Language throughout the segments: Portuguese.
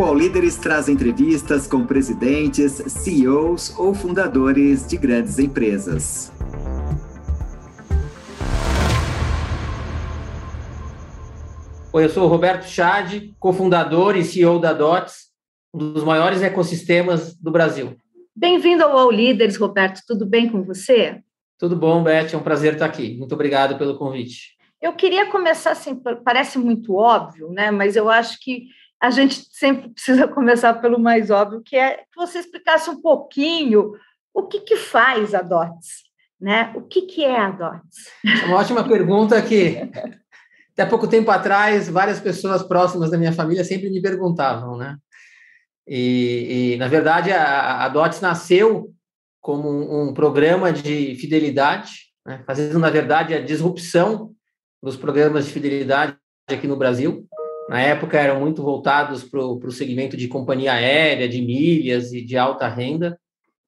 O All Líderes traz entrevistas com presidentes, CEOs ou fundadores de grandes empresas. Oi, eu sou o Roberto Chad, cofundador e CEO da DOTS, um dos maiores ecossistemas do Brasil. Bem-vindo ao All Líderes, Roberto. Tudo bem com você? Tudo bom, Beth. É um prazer estar aqui. Muito obrigado pelo convite. Eu queria começar assim, parece muito óbvio, né? Mas eu acho que a gente sempre precisa começar pelo mais óbvio, que é que você explicasse um pouquinho o que, que faz a DOTS, né? O que, que é a DOTS? É uma ótima pergunta que até pouco tempo atrás, várias pessoas próximas da minha família sempre me perguntavam, né? E, e na verdade, a, a DOTS nasceu como um, um programa de fidelidade, né? fazendo, na verdade, a disrupção dos programas de fidelidade aqui no Brasil. Na época, eram muito voltados para o segmento de companhia aérea, de milhas e de alta renda.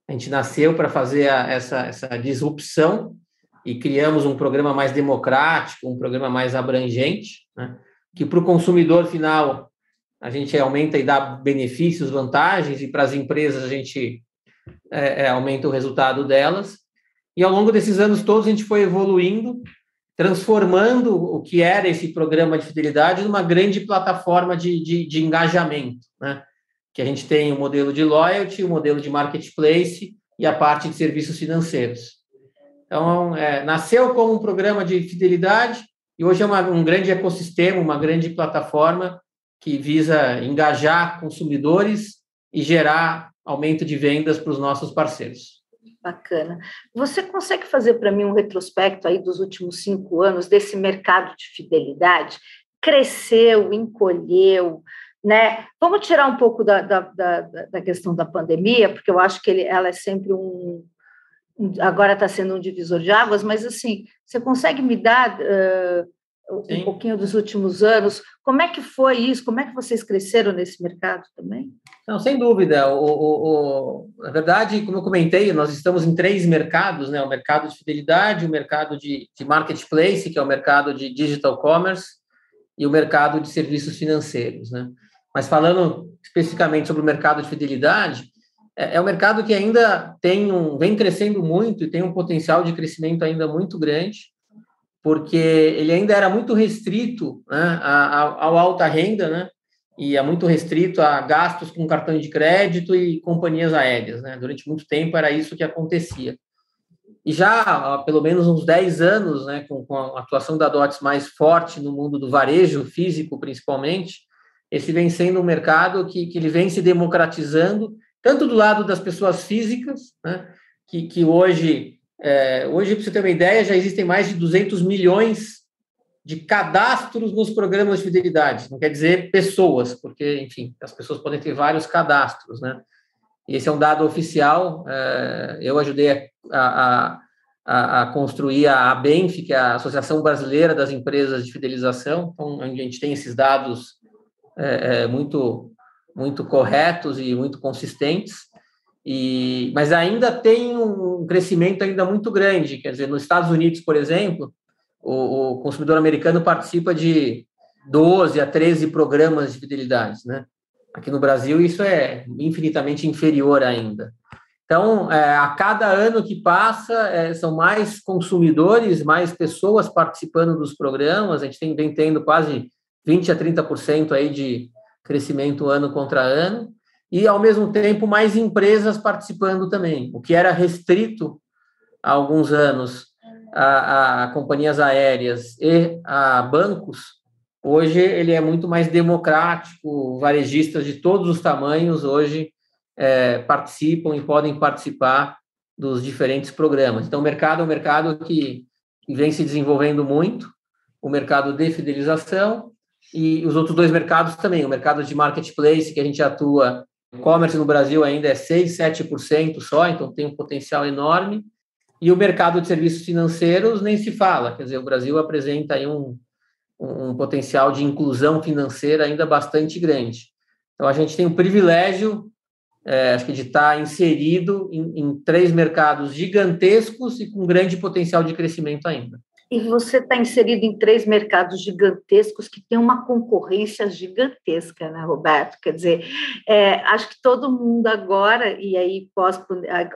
A gente nasceu para fazer a, essa, essa disrupção e criamos um programa mais democrático, um programa mais abrangente, né? que para o consumidor final a gente aumenta e dá benefícios, vantagens, e para as empresas a gente é, é, aumenta o resultado delas. E ao longo desses anos todos a gente foi evoluindo, transformando o que era esse programa de fidelidade numa grande plataforma de, de, de engajamento, né? que a gente tem o modelo de loyalty, o modelo de marketplace e a parte de serviços financeiros. Então, é, nasceu como um programa de fidelidade e hoje é uma, um grande ecossistema, uma grande plataforma que visa engajar consumidores e gerar aumento de vendas para os nossos parceiros. Bacana. Você consegue fazer para mim um retrospecto aí dos últimos cinco anos desse mercado de fidelidade? Cresceu, encolheu, né? Vamos tirar um pouco da, da, da, da questão da pandemia, porque eu acho que ele, ela é sempre um, agora está sendo um divisor de águas, mas assim, você consegue me dar uh, um pouquinho dos últimos anos? Como é que foi isso? Como é que vocês cresceram nesse mercado também? Não, sem dúvida. O, o, o, na verdade, como eu comentei, nós estamos em três mercados, né? O mercado de fidelidade, o mercado de, de marketplace, que é o mercado de digital commerce, e o mercado de serviços financeiros, né? Mas falando especificamente sobre o mercado de fidelidade, é, é um mercado que ainda tem um, vem crescendo muito e tem um potencial de crescimento ainda muito grande, porque ele ainda era muito restrito né, ao alta renda, né, e é muito restrito a gastos com cartão de crédito e companhias aéreas. Né? Durante muito tempo era isso que acontecia. E já há pelo menos uns 10 anos, né, com, com a atuação da DOTS mais forte no mundo do varejo físico, principalmente, esse vem sendo um mercado que, que ele vem se democratizando tanto do lado das pessoas físicas, né, que, que hoje, é, hoje para você ter uma ideia, já existem mais de 200 milhões de cadastros nos programas de fidelidade. Não quer dizer pessoas, porque, enfim, as pessoas podem ter vários cadastros, né? Esse é um dado oficial. É, eu ajudei a, a, a, construir a ABENF, que é a Associação Brasileira das Empresas de Fidelização, então, onde a gente tem esses dados é, é muito muito corretos e muito consistentes, e, mas ainda tem um crescimento ainda muito grande. Quer dizer, nos Estados Unidos, por exemplo, o, o consumidor americano participa de 12 a 13 programas de fidelidade, né? Aqui no Brasil, isso é infinitamente inferior ainda. Então, é, a cada ano que passa, é, são mais consumidores, mais pessoas participando dos programas. A gente tem, vem tendo quase 20 a 30% aí de, crescimento ano contra ano, e, ao mesmo tempo, mais empresas participando também, o que era restrito há alguns anos a, a companhias aéreas e a bancos, hoje ele é muito mais democrático, varejistas de todos os tamanhos hoje é, participam e podem participar dos diferentes programas. Então, o mercado é um mercado que, vem se desenvolvendo muito, o mercado de fidelização e os outros dois mercados também, o mercado de marketplace, que a gente atua, e-commerce no Brasil ainda é 6, 7% só, então tem um potencial enorme, e o mercado de serviços financeiros nem se fala, quer dizer, o Brasil apresenta aí um, um potencial de inclusão financeira ainda bastante grande. Então, a gente tem o privilégio, é, acho que, de estar inserido em, em três mercados gigantescos e com grande potencial de crescimento ainda. E você está inserido em três mercados gigantescos que tem uma concorrência gigantesca, né, Roberto? Quer dizer, é, acho que todo mundo agora, e aí pós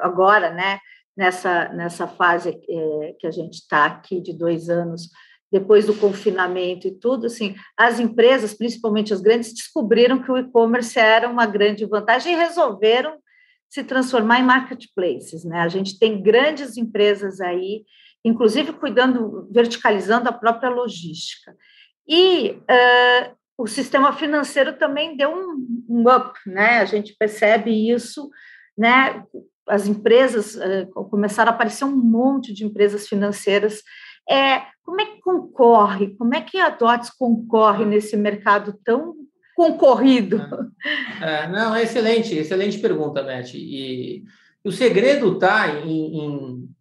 agora, né, nessa, nessa fase é, que a gente está aqui de dois anos, depois do confinamento e tudo, assim, as empresas, principalmente as grandes, descobriram que o e-commerce era uma grande vantagem e resolveram se transformar em marketplaces, né? A gente tem grandes empresas aí inclusive cuidando, verticalizando a própria logística. E uh, o sistema financeiro também deu um, um, up, né? A gente percebe isso, né? As empresas uh, começaram a aparecer um monte de empresas financeiras. É, como é que concorre? Como é que a DOTS concorre nesse mercado tão concorrido? É, é não, é excelente, excelente pergunta, Beth. E o segredo está em, em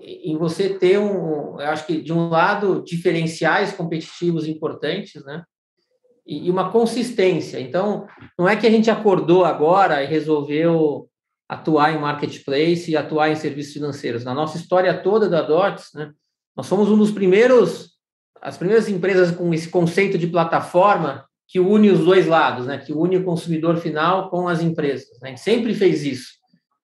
em você ter um, eu acho que de um lado diferenciais competitivos importantes, né? E, uma consistência. Então, não é que a gente acordou agora e resolveu atuar em marketplace e atuar em serviços financeiros. Na nossa história toda da Dots, né? Nós somos um dos primeiros, as primeiras empresas com esse conceito de plataforma que une os dois lados, né? Que une o consumidor final com as empresas. Né? A gente sempre fez isso.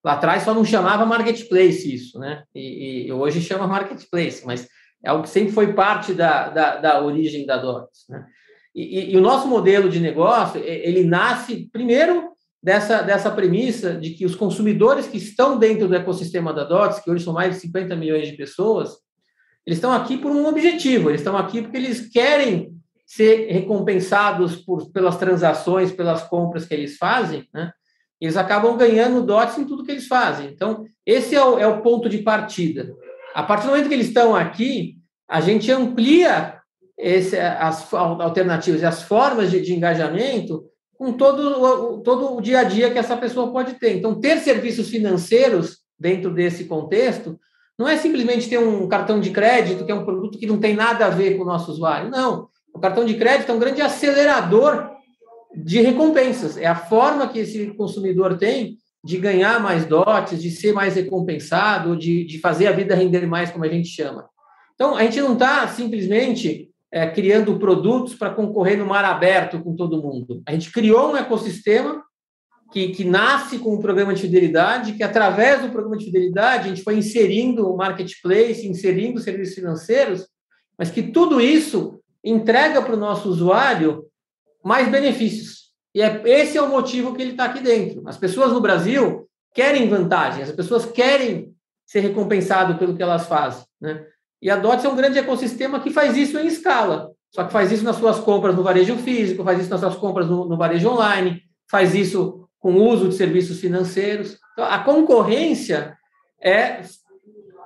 Lá atrás só não chamava marketplace isso, né? E, e hoje chama marketplace, mas é algo que sempre foi parte da, da, da origem da Dots, né? E, e, e, o nosso modelo de negócio, ele nasce primeiro dessa, dessa premissa de que os consumidores que estão dentro do ecossistema da Dots, que hoje são mais de 50 milhões de pessoas, eles estão aqui por um objetivo, eles estão aqui porque eles querem ser recompensados por, pelas transações, pelas compras que eles fazem, né? Eles acabam ganhando DOTs em tudo que eles fazem. Então, esse é o, é o ponto de partida. A partir do momento que eles estão aqui, a gente amplia esse, as alternativas e as formas de, de engajamento com todo o, todo o dia a dia que essa pessoa pode ter. Então, ter serviços financeiros dentro desse contexto não é simplesmente ter um cartão de crédito, que é um produto que não tem nada a ver com o nosso usuário. Não. O cartão de crédito é um grande acelerador de recompensas. É a forma que esse consumidor tem de ganhar mais dotes, de ser mais recompensado, de, de fazer a vida render mais, como a gente chama. Então, a gente não está simplesmente é, criando produtos para concorrer no mar aberto com todo mundo. A gente criou um ecossistema que, que nasce com um programa de fidelidade, que através do programa de fidelidade a gente foi inserindo o marketplace, inserindo serviços financeiros, mas que tudo isso entrega para o nosso usuário mais benefícios. E é, esse é o motivo que ele está aqui dentro. As pessoas no Brasil querem vantagem, as pessoas querem ser recompensado pelo que elas fazem. Né? E a DOTS é um grande ecossistema que faz isso em escala. Só que faz isso nas suas compras no varejo físico, faz isso nas suas compras no, no varejo online, faz isso com o uso de serviços financeiros. Então, a concorrência é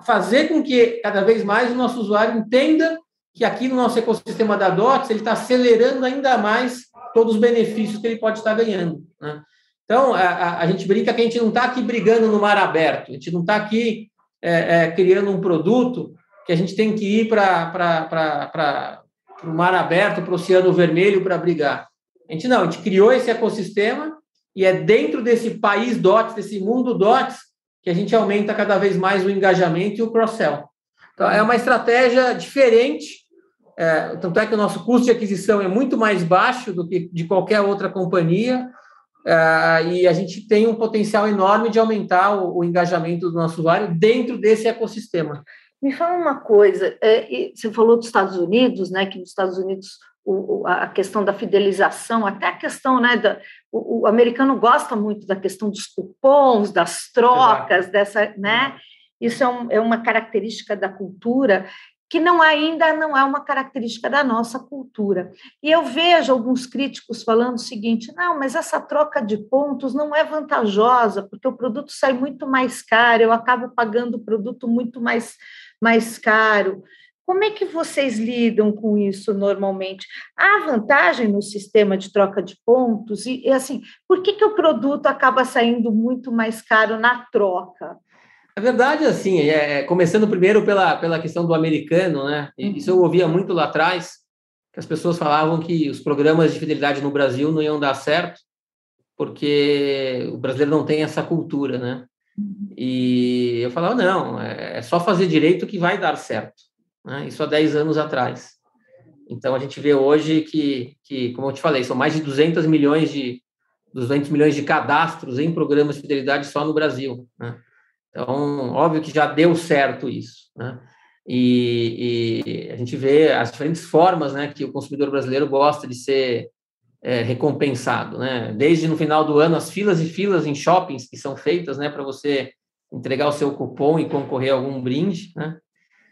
fazer com que cada vez mais o nosso usuário entenda que aqui no nosso ecossistema da DOTS ele está acelerando ainda mais todos os benefícios que ele pode estar ganhando. Né? Então, a, a, gente brinca que a gente não está aqui brigando no mar aberto, a gente não está aqui é, é, criando um produto que a gente tem que ir para o mar aberto, para o Oceano Vermelho para brigar. A gente não, a gente criou esse ecossistema e é dentro desse país DOTS, desse mundo DOTS, que a gente aumenta cada vez mais o engajamento e o cross-sell. Então, é uma estratégia diferente é, tanto é que o nosso custo de aquisição é muito mais baixo do que de qualquer outra companhia, é, e a gente tem um potencial enorme de aumentar o, o, engajamento do nosso usuário dentro desse ecossistema. Me fala uma coisa, é, você falou dos Estados Unidos, né, que nos Estados Unidos o, a questão da fidelização, até a questão, né, da, o, o, americano gosta muito da questão dos cupons, das trocas, Exato. dessa, né, isso é, um, é, uma característica da cultura que não ainda não é uma característica da nossa cultura. E eu vejo alguns críticos falando o seguinte: não, mas essa troca de pontos não é vantajosa, porque o produto sai muito mais caro, eu acabo pagando o produto muito mais, mais caro. Como é que vocês lidam com isso normalmente? Há vantagem no sistema de troca de pontos? E, e assim, por que, que o produto acaba saindo muito mais caro na troca? A verdade, assim, é, começando primeiro pela, pela questão do americano, né? Uhum. Isso eu ouvia muito lá atrás, que as pessoas falavam que os programas de fidelidade no Brasil não iam dar certo, porque o brasileiro não tem essa cultura, né? Uhum. E eu falava, não, é, é só fazer direito que vai dar certo. né? isso há 10 anos atrás. Então, a gente vê hoje que, que, como eu te falei, são mais de 200 milhões de, 200 milhões de cadastros em programas de fidelidade só no Brasil. Né? Então, óbvio que já deu certo isso. Né? E, e, a gente vê as diferentes formas né, que o consumidor brasileiro gosta de ser é, recompensado. Né? Desde no final do ano, as filas e filas em shoppings que são feitas né, para você entregar o seu cupom e concorrer a algum brinde, né?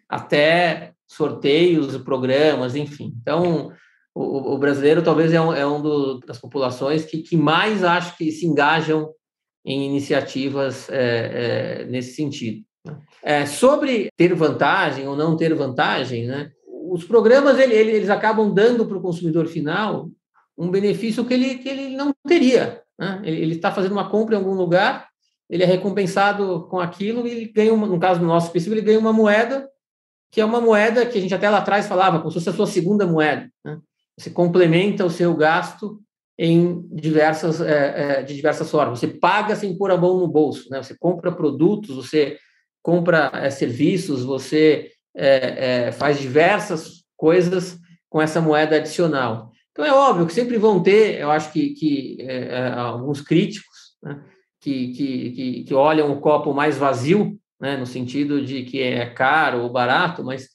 até sorteios, programas, enfim. Então, o, o brasileiro talvez é um, é um do, das populações que, que mais acho que se engajam em iniciativas é, é, nesse sentido. Né? É, sobre ter vantagem ou não ter vantagem, né? os programas ele, ele, eles acabam dando para o consumidor final um benefício que ele, que ele não teria. Né? Ele está fazendo uma compra em algum lugar, ele é recompensado com aquilo e ele ganha, uma, no caso do nosso específico, ele ganha uma moeda, que é uma moeda que a gente até lá atrás falava, como se fosse a sua segunda moeda. Né? Você complementa o seu gasto em diversas, é, é, de diversas formas. Você paga sem pôr a mão no bolso, né? Você compra produtos, você compra é, serviços, você faz diversas coisas com essa moeda adicional. Então é óbvio que sempre vão ter, eu acho que, que alguns críticos né? que, que, que, que olham o copo mais vazio, né? no sentido de que é caro ou barato, mas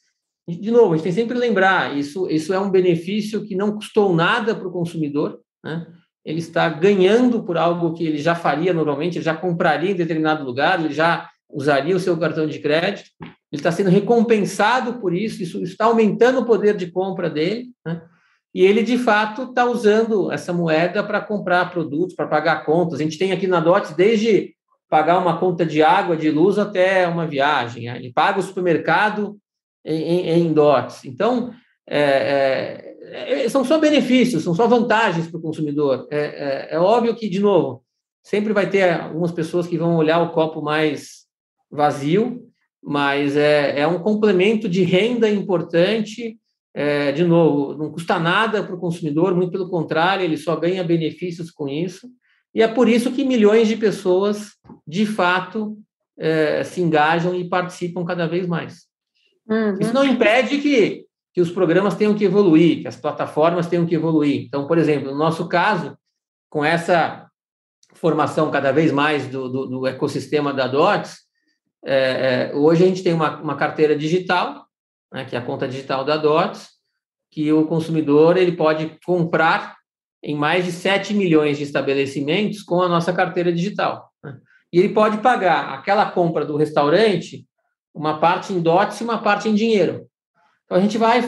de novo, a gente tem sempre que lembrar, isso, isso é um benefício que não custou nada para o consumidor, né? ele está ganhando por algo que ele já faria normalmente, ele já compraria em determinado lugar, ele já usaria o seu cartão de crédito, ele está sendo recompensado por isso, isso está aumentando o poder de compra dele, né? e ele, de fato, está usando essa moeda para comprar produtos, para pagar contas. A gente tem aqui na DOT desde pagar uma conta de água, de luz, até uma viagem. Ele paga o supermercado em, em DOTs. Então, é, é, é, são só benefícios, são só vantagens para o consumidor. É, é, é, óbvio que, de novo, sempre vai ter algumas pessoas que vão olhar o copo mais vazio, mas é, um complemento de renda importante. De novo, não custa nada para o consumidor, muito pelo contrário, ele só ganha benefícios com isso. E é por isso que milhões de pessoas, de fato, se engajam e participam cada vez mais. Uhum. Isso não impede que, que os programas tenham que evoluir, que as plataformas tenham que evoluir. Então, por exemplo, no nosso caso, com essa formação cada vez mais do, do, do ecossistema da DOTS, é, é, hoje a gente tem uma, uma carteira digital, né, que é a conta digital da DOTS, que o consumidor ele pode comprar em mais de 7 milhões de estabelecimentos com a nossa carteira digital. Né? E ele pode pagar aquela compra do restaurante uma parte em dotes e uma parte em dinheiro. Então, a gente vai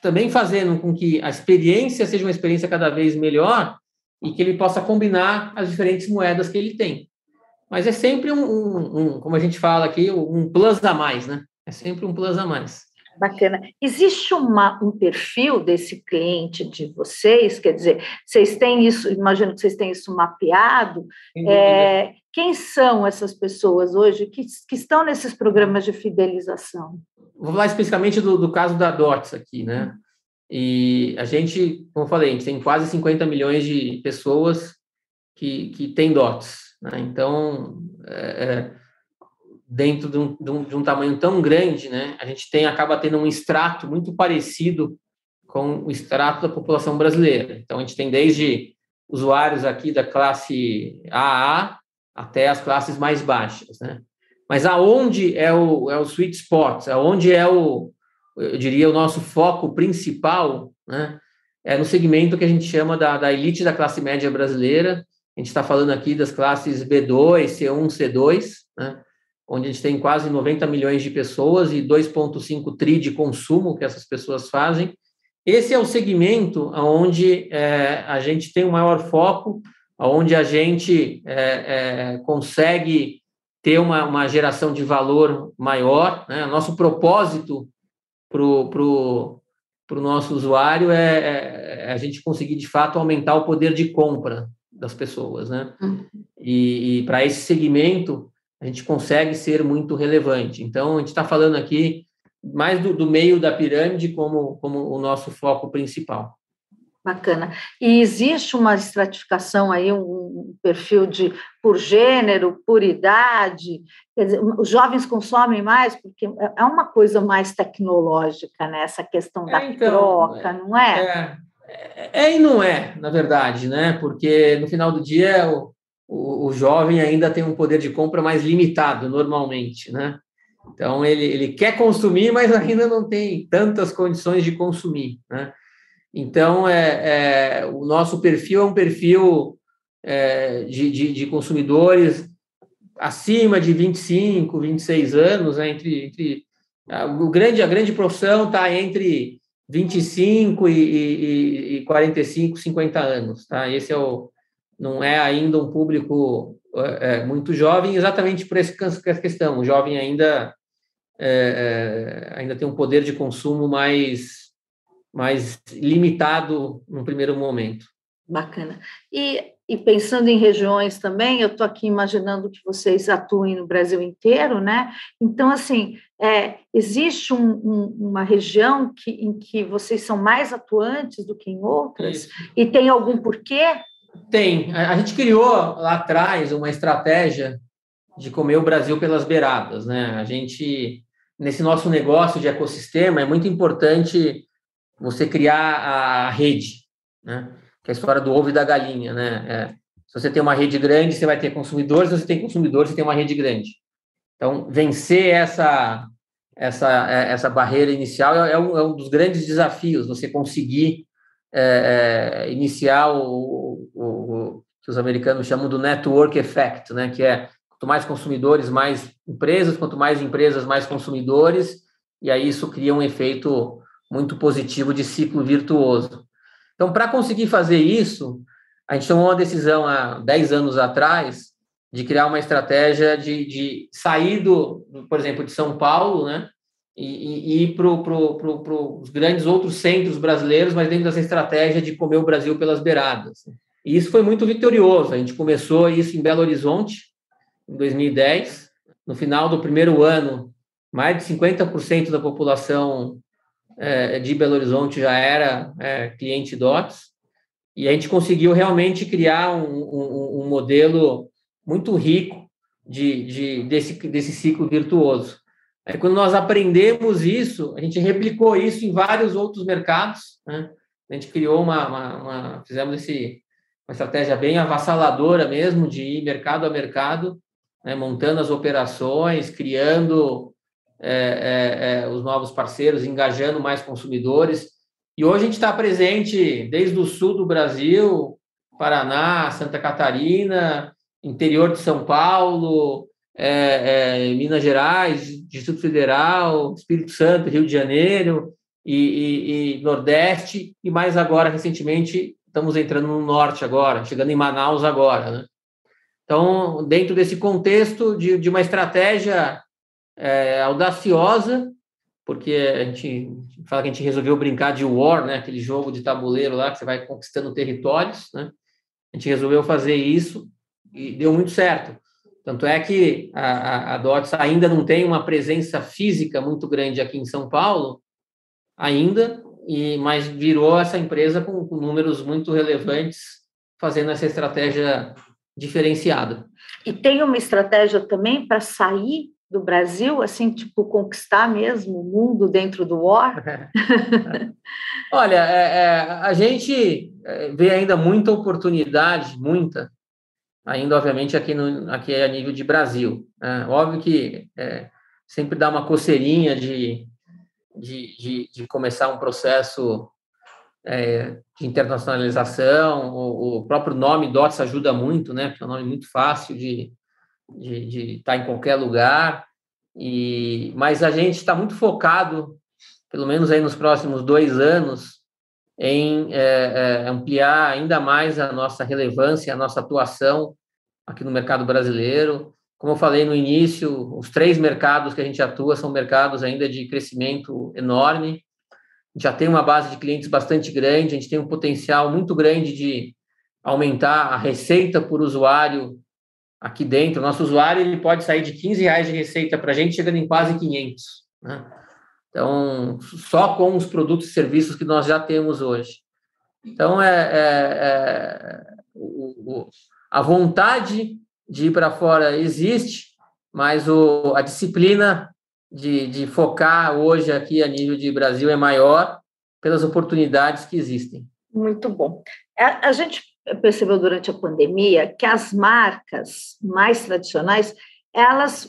também fazendo com que a experiência seja uma experiência cada vez melhor e que ele possa combinar as diferentes moedas que ele tem. Mas é sempre um, um, um como a gente fala aqui, um plus a mais, né? É sempre um plus a mais. Bacana. Existe uma, um perfil desse cliente de vocês? Quer dizer, vocês têm isso, imagino que vocês têm isso mapeado. É, quem são essas pessoas hoje que, que estão nesses programas de fidelização? Vou falar especificamente do, do caso da DOTS aqui, né? E a gente, como eu falei, a gente tem quase 50 milhões de pessoas que, que têm DOTS. Né? Então, é, é, dentro de um, de, um, de um, tamanho tão grande, né, a gente tem acaba tendo um extrato muito parecido com o extrato da população brasileira. Então, a gente tem desde usuários aqui da classe AA até as classes mais baixas, né? Mas aonde é o, é o sweet spot, aonde é o, eu diria, o nosso foco principal, né? É no segmento que a gente chama da, da elite da classe média brasileira. A gente está falando aqui das classes B2, C1, C2, né? onde a gente tem quase 90 milhões de pessoas e 2,5 tri de consumo que essas pessoas fazem. Esse é o segmento onde é, a gente tem o maior foco onde a gente é, é, consegue ter uma, uma geração de valor maior. Né? Nosso propósito para o pro, pro nosso usuário é, é, é, a gente conseguir, de fato, aumentar o poder de compra das pessoas. Né? Uhum. E, e para esse segmento, a gente consegue ser muito relevante. Então, a gente está falando aqui mais do, do, meio da pirâmide como, como o nosso foco principal. Bacana. E existe uma estratificação aí, um perfil de por gênero, por idade? Quer dizer, os jovens consomem mais porque é uma coisa mais tecnológica, né? Essa questão da é, então, troca, não é? é? é? e não é, na verdade, né? Porque no final do dia o, o, o jovem ainda tem um poder de compra mais limitado, normalmente, né? Então ele, ele quer consumir, mas ainda não tem tantas condições de consumir, né? Então, é, é, o nosso perfil é um perfil é, de, de, de, consumidores acima de 25, 26 anos, né, entre, entre a, o grande, a grande profissão está entre 25 e, e, e 45, 50 anos. Tá? Esse é o, não é ainda um público é, é muito jovem, exatamente por essa questão. O jovem ainda, é, é, ainda tem um poder de consumo mais mais limitado no primeiro momento. Bacana. E, e pensando em regiões também, eu estou aqui imaginando que vocês atuem no Brasil inteiro, né? Então, assim, é, existe um, um, uma região que, em que vocês são mais atuantes do que em outras? Isso. E tem algum porquê? Tem. A, a gente criou lá atrás uma estratégia de comer o Brasil pelas beiradas, né? A gente, nesse nosso negócio de ecossistema, é muito importante você criar a rede, né? Que é a história do ovo e da galinha, né? É, se você tem uma rede grande, você vai ter consumidores, se você tem consumidores, você tem uma rede grande. Então, vencer essa essa essa barreira inicial é, é, um, é um, dos grandes desafios, você conseguir é, é, iniciar o, o, o, que os americanos chamam do network effect, né? Que é quanto mais consumidores, mais empresas, quanto mais empresas, mais consumidores, e aí isso cria um efeito muito positivo de ciclo virtuoso. Então, para conseguir fazer isso, a gente tomou uma decisão há 10 anos atrás de criar uma estratégia de, de sair, do, por exemplo, de São Paulo, né? E, e ir para pro, pro, pro, os grandes outros centros brasileiros, mas dentro dessa estratégia de comer o Brasil pelas beiradas. E isso foi muito vitorioso. A gente começou isso em Belo Horizonte, em 2010. No final do primeiro ano, mais de 50% da população é, de Belo Horizonte já era é, cliente DOTS, e a gente conseguiu realmente criar um, um, um modelo muito rico de, de, desse, desse ciclo virtuoso. Aí, quando nós aprendemos isso, a gente replicou isso em vários outros mercados. Né? A gente criou uma, uma, uma, fizemos esse, uma estratégia bem avassaladora mesmo de ir mercado a mercado, né? montando as operações, criando é, é, é, os novos parceiros, engajando mais consumidores. E hoje a gente está presente desde o sul do Brasil, Paraná, Santa Catarina, interior de São Paulo, é, é, Minas Gerais, Distrito Federal, Espírito Santo, Rio de Janeiro e, e, e, Nordeste, e mais agora, recentemente, estamos entrando no Norte agora, chegando em Manaus agora. Né? Então, dentro desse contexto de, de uma estratégia é, audaciosa, porque a gente fala que a gente resolveu brincar de War, né? Aquele jogo de tabuleiro lá que você vai conquistando territórios, né? A gente resolveu fazer isso e deu muito certo. Tanto é que a, a, DOTS ainda não tem uma presença física muito grande aqui em São Paulo, ainda, e mas virou essa empresa com, com números muito relevantes, fazendo essa estratégia diferenciada. E tem uma estratégia também para sair do Brasil, assim, tipo, conquistar mesmo o mundo dentro do War? Olha, é, é, a gente é, vê ainda muita oportunidade, muita, ainda, obviamente, aqui, no, aqui a nível de Brasil. Né? Óbvio que é, sempre dá uma coceirinha de, de, de, de começar um processo é, de internacionalização, o, o, próprio nome DOTS ajuda muito, né? Porque é um nome muito fácil de, de, estar em qualquer lugar. E, mas a gente está muito focado, pelo menos aí nos próximos dois anos, em é, é, ampliar ainda mais a nossa relevância, a nossa atuação aqui no mercado brasileiro. Como eu falei no início, os três mercados que a gente atua são mercados ainda de crescimento enorme. Já tem uma base de clientes bastante grande, a gente tem um potencial muito grande de aumentar a receita por usuário aqui dentro, nosso usuário ele pode sair de 15 reais de receita para a gente, chegando em quase 500. Né? Então, só com os produtos e serviços que nós já temos hoje. Então, é, é, é o, o, a vontade de ir para fora existe, mas o, a disciplina de, de focar hoje aqui a nível de Brasil é maior pelas oportunidades que existem. Muito bom. A, a gente percebeu durante a pandemia que as marcas mais tradicionais elas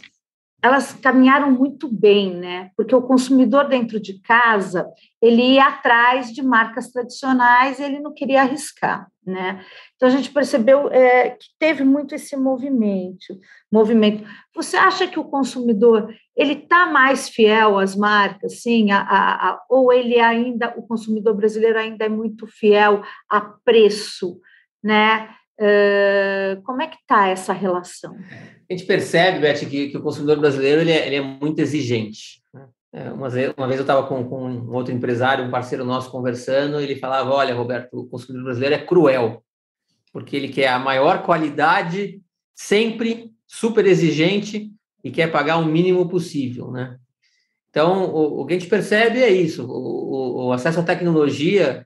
elas caminharam muito bem, né? Porque o consumidor dentro de casa ele ia atrás de marcas tradicionais, ele não queria arriscar, né? Então a gente percebeu é, que teve muito esse movimento. Movimento. Você acha que o consumidor ele está mais fiel às marcas, sim? A, a, a, ou ele ainda, o consumidor brasileiro ainda é muito fiel a preço, né? Uh, como é que está essa relação? A gente percebe, Beth, que, que o consumidor brasileiro ele é, ele é muito exigente. É, uma, vez, uma vez eu estava com, com um outro empresário, um parceiro nosso conversando, e ele falava: Olha, Roberto, o consumidor brasileiro é cruel, porque ele quer a maior qualidade, sempre super exigente e quer pagar o mínimo possível, né? Então, o, o que a gente percebe é isso: o, o acesso à tecnologia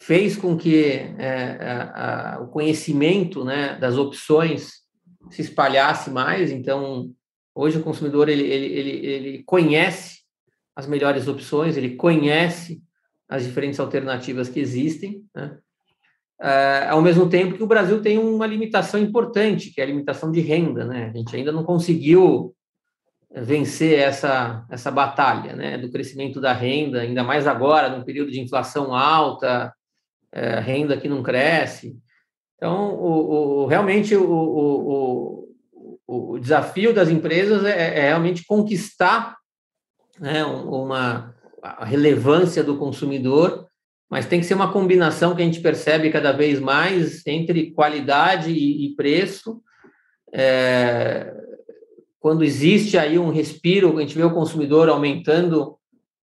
fez com que é, a, a, o conhecimento né, das opções se espalhasse mais. Então, hoje o consumidor ele, ele, ele, ele conhece as melhores opções, ele conhece as diferentes alternativas que existem, né? Uh, ao mesmo tempo que o Brasil tem uma limitação importante, que é a limitação de renda, né? A gente ainda não conseguiu vencer essa, essa batalha, né? Do crescimento da renda, ainda mais agora, num período de inflação alta, é, renda que não cresce. Então, o, o realmente, o, o, o, desafio das empresas é, é realmente conquistar né, uma relevância do consumidor, mas tem que ser uma combinação que a gente percebe cada vez mais entre qualidade e, e preço. É, quando existe aí um respiro, a gente vê o consumidor aumentando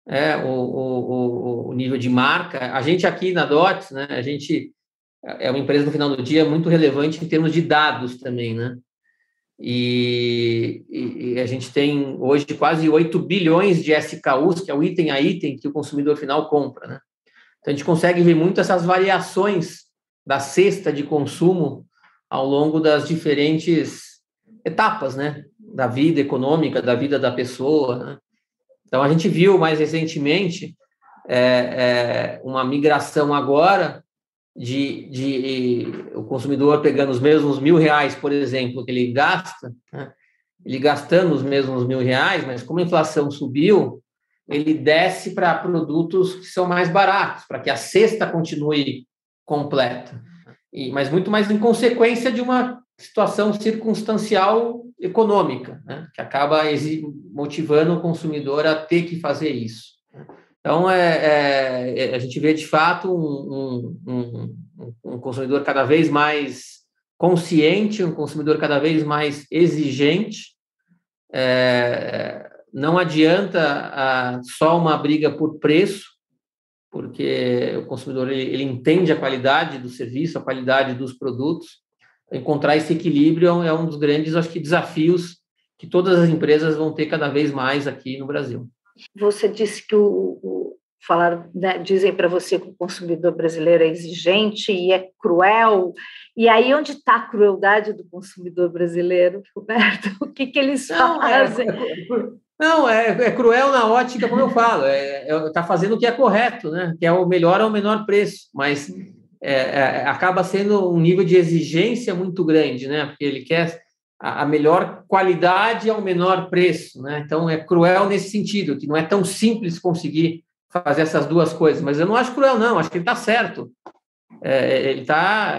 é, o, o, o, nível de marca. A gente aqui na DOTS, né, a gente é uma empresa no final do dia muito relevante em termos de dados também, né? E, e, a gente tem hoje quase 8 bilhões de SKUs, que é o item a item que o consumidor final compra, né? Então a gente consegue ver muito essas variações da cesta de consumo ao longo das diferentes etapas, né? Da vida econômica, da vida da pessoa, né? Então, a gente viu mais recentemente é, é, uma migração agora de, de, o consumidor pegando os mesmos mil reais, por exemplo, que ele gasta, né? ele gastando os mesmos mil reais, mas como a inflação subiu, ele desce para produtos que são mais baratos, para que a cesta continue completa. E, mas muito mais em consequência de uma situação circunstancial econômica, né, que acaba motivando o consumidor a ter que fazer isso. Então, é, é, é a gente vê de fato um, um, um, consumidor cada vez mais consciente, um consumidor cada vez mais exigente. É, não adianta a, só uma briga por preço, porque o consumidor ele, ele entende a qualidade do serviço, a qualidade dos produtos, encontrar esse equilíbrio é um dos grandes, acho que, desafios que todas as empresas vão ter cada vez mais aqui no Brasil. Você disse que o, o falar, né, dizem para você que o consumidor brasileiro é exigente e é cruel. E aí, onde está a crueldade do consumidor brasileiro, Roberto? O que, que eles não, é, fazem? É, não, é, é, cruel na ótica, como eu falo, está é, é tá fazendo o que é correto, né? que é o melhor ao menor preço, mas é, é, acaba sendo um nível de exigência muito grande, né? Porque ele quer a, a melhor qualidade ao menor preço, né? Então é cruel nesse sentido, que não é tão simples conseguir fazer essas duas coisas. Mas eu não acho cruel, não. Acho que ele está certo. É, ele está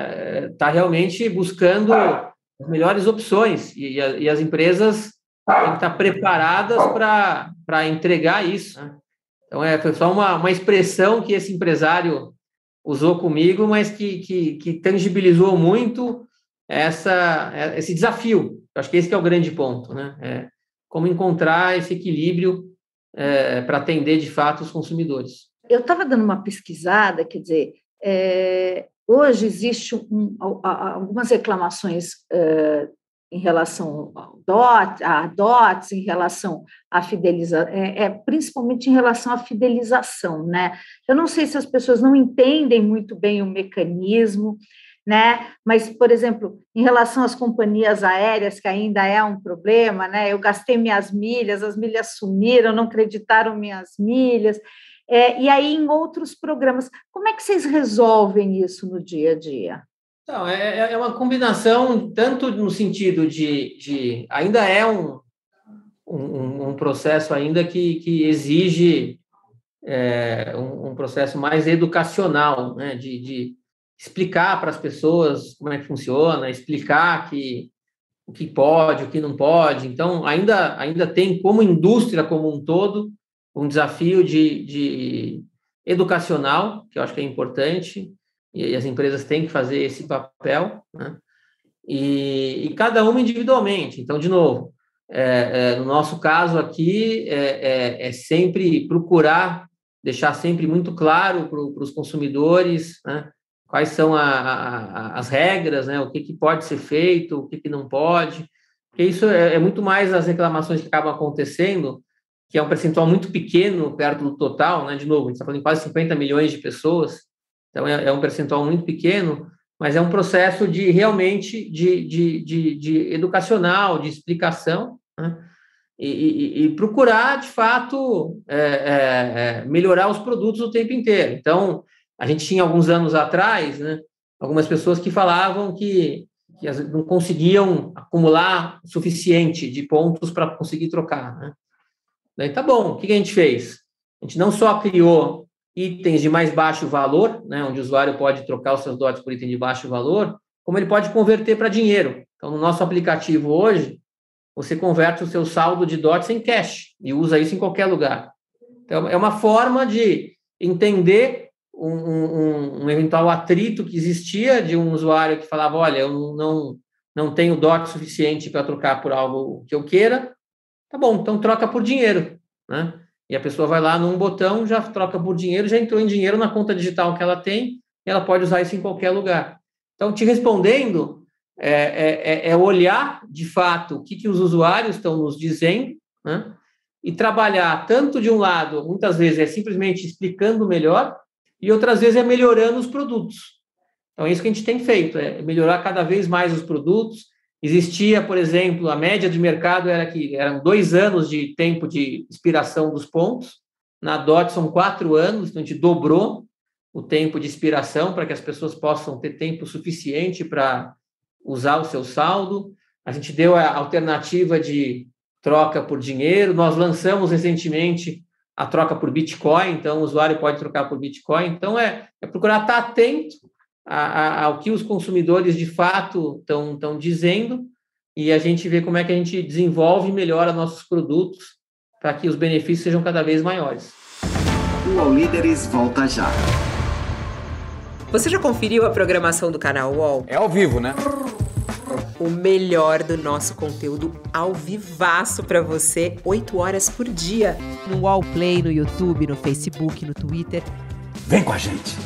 tá realmente buscando as melhores opções e, e as empresas têm que estar preparadas para entregar isso. Né? Então, é, só uma, uma expressão que esse empresário usou comigo, mas que, que, que tangibilizou muito essa, esse desafio. Eu acho que esse é o grande ponto, né? É como encontrar esse equilíbrio é, para atender de fato os consumidores. Eu estava dando uma pesquisada, quer dizer, é, hoje existe um, algumas reclamações é, em relação ao DOT, a DOTS, em relação à fidelização, é, é, principalmente em relação à fidelização, né? Eu não sei se as pessoas não entendem muito bem o mecanismo, né? Mas, por exemplo, em relação às companhias aéreas, que ainda é um problema, né? Eu gastei minhas milhas, as milhas sumiram, não acreditaram minhas milhas. É, e aí, em outros programas, como é que vocês resolvem isso no dia a dia? Não, é, é, é uma combinação, tanto no sentido de, de ainda é um, um, um processo ainda que, que exige é, um, um, processo mais educacional, né? de, de explicar para as pessoas como é que funciona, explicar que o que pode, o que não pode. Então, ainda, ainda tem, como indústria como um todo, um desafio de, de educacional, que eu acho que é importante, e as empresas têm que fazer esse papel, né? e, e cada uma individualmente. Então, de novo, é, é, no nosso caso aqui, é, é, é sempre procurar deixar sempre muito claro para os consumidores né? quais são a, a, as regras, né? o que, que pode ser feito, o que, que não pode, porque isso é, é muito mais as reclamações que acabam acontecendo, que é um percentual muito pequeno perto do total, né? de novo, a gente está falando em quase 50 milhões de pessoas, então, é, é, um percentual muito pequeno, mas é um processo de realmente de, de, de, de educacional, de explicação, né? e, e, e, procurar, de fato, é, é, é, melhorar os produtos o tempo inteiro. Então, a gente tinha alguns anos atrás, né, algumas pessoas que falavam que, que não conseguiam acumular o suficiente de pontos para conseguir trocar. Né? Daí tá bom, o que a gente fez? A gente não só criou itens de mais baixo valor, né, onde o usuário pode trocar os seus DOTs por item de baixo valor, como ele pode converter para dinheiro. Então, no nosso aplicativo hoje, você converte o seu saldo de DOTs em cash e usa isso em qualquer lugar. Então, é uma forma de entender um, um, um eventual atrito que existia de um usuário que falava, olha, eu não, não tenho DOT suficiente para trocar por algo que eu queira, tá bom, então troca por dinheiro, né? E a pessoa vai lá num botão, já troca por dinheiro, já entrou em dinheiro na conta digital que ela tem, e ela pode usar isso em qualquer lugar. Então, te respondendo, é, é, é, é olhar de fato o que, que os usuários estão nos dizendo, né? e trabalhar tanto de um lado, muitas vezes é simplesmente explicando melhor, e outras vezes é melhorando os produtos. Então, é isso que a gente tem feito, é melhorar cada vez mais os produtos, Existia, por exemplo, a média de mercado era que eram dois anos de tempo de expiração dos pontos. Na DOT são quatro anos, então a gente dobrou o tempo de expiração para que as pessoas possam ter tempo suficiente para usar o seu saldo. A gente deu a alternativa de troca por dinheiro. Nós lançamos recentemente a troca por Bitcoin, então o usuário pode trocar por Bitcoin. Então é, é procurar estar atento a, a, ao que os consumidores de fato estão dizendo e a gente vê como é que a gente desenvolve e melhora nossos produtos para que os benefícios sejam cada vez maiores. O All Líderes volta já. Você já conferiu a programação do canal UOL? É ao vivo, né? O melhor do nosso conteúdo ao vivaço para você, 8 horas por dia. No UOL Play, no YouTube, no Facebook, no Twitter. Vem com a gente!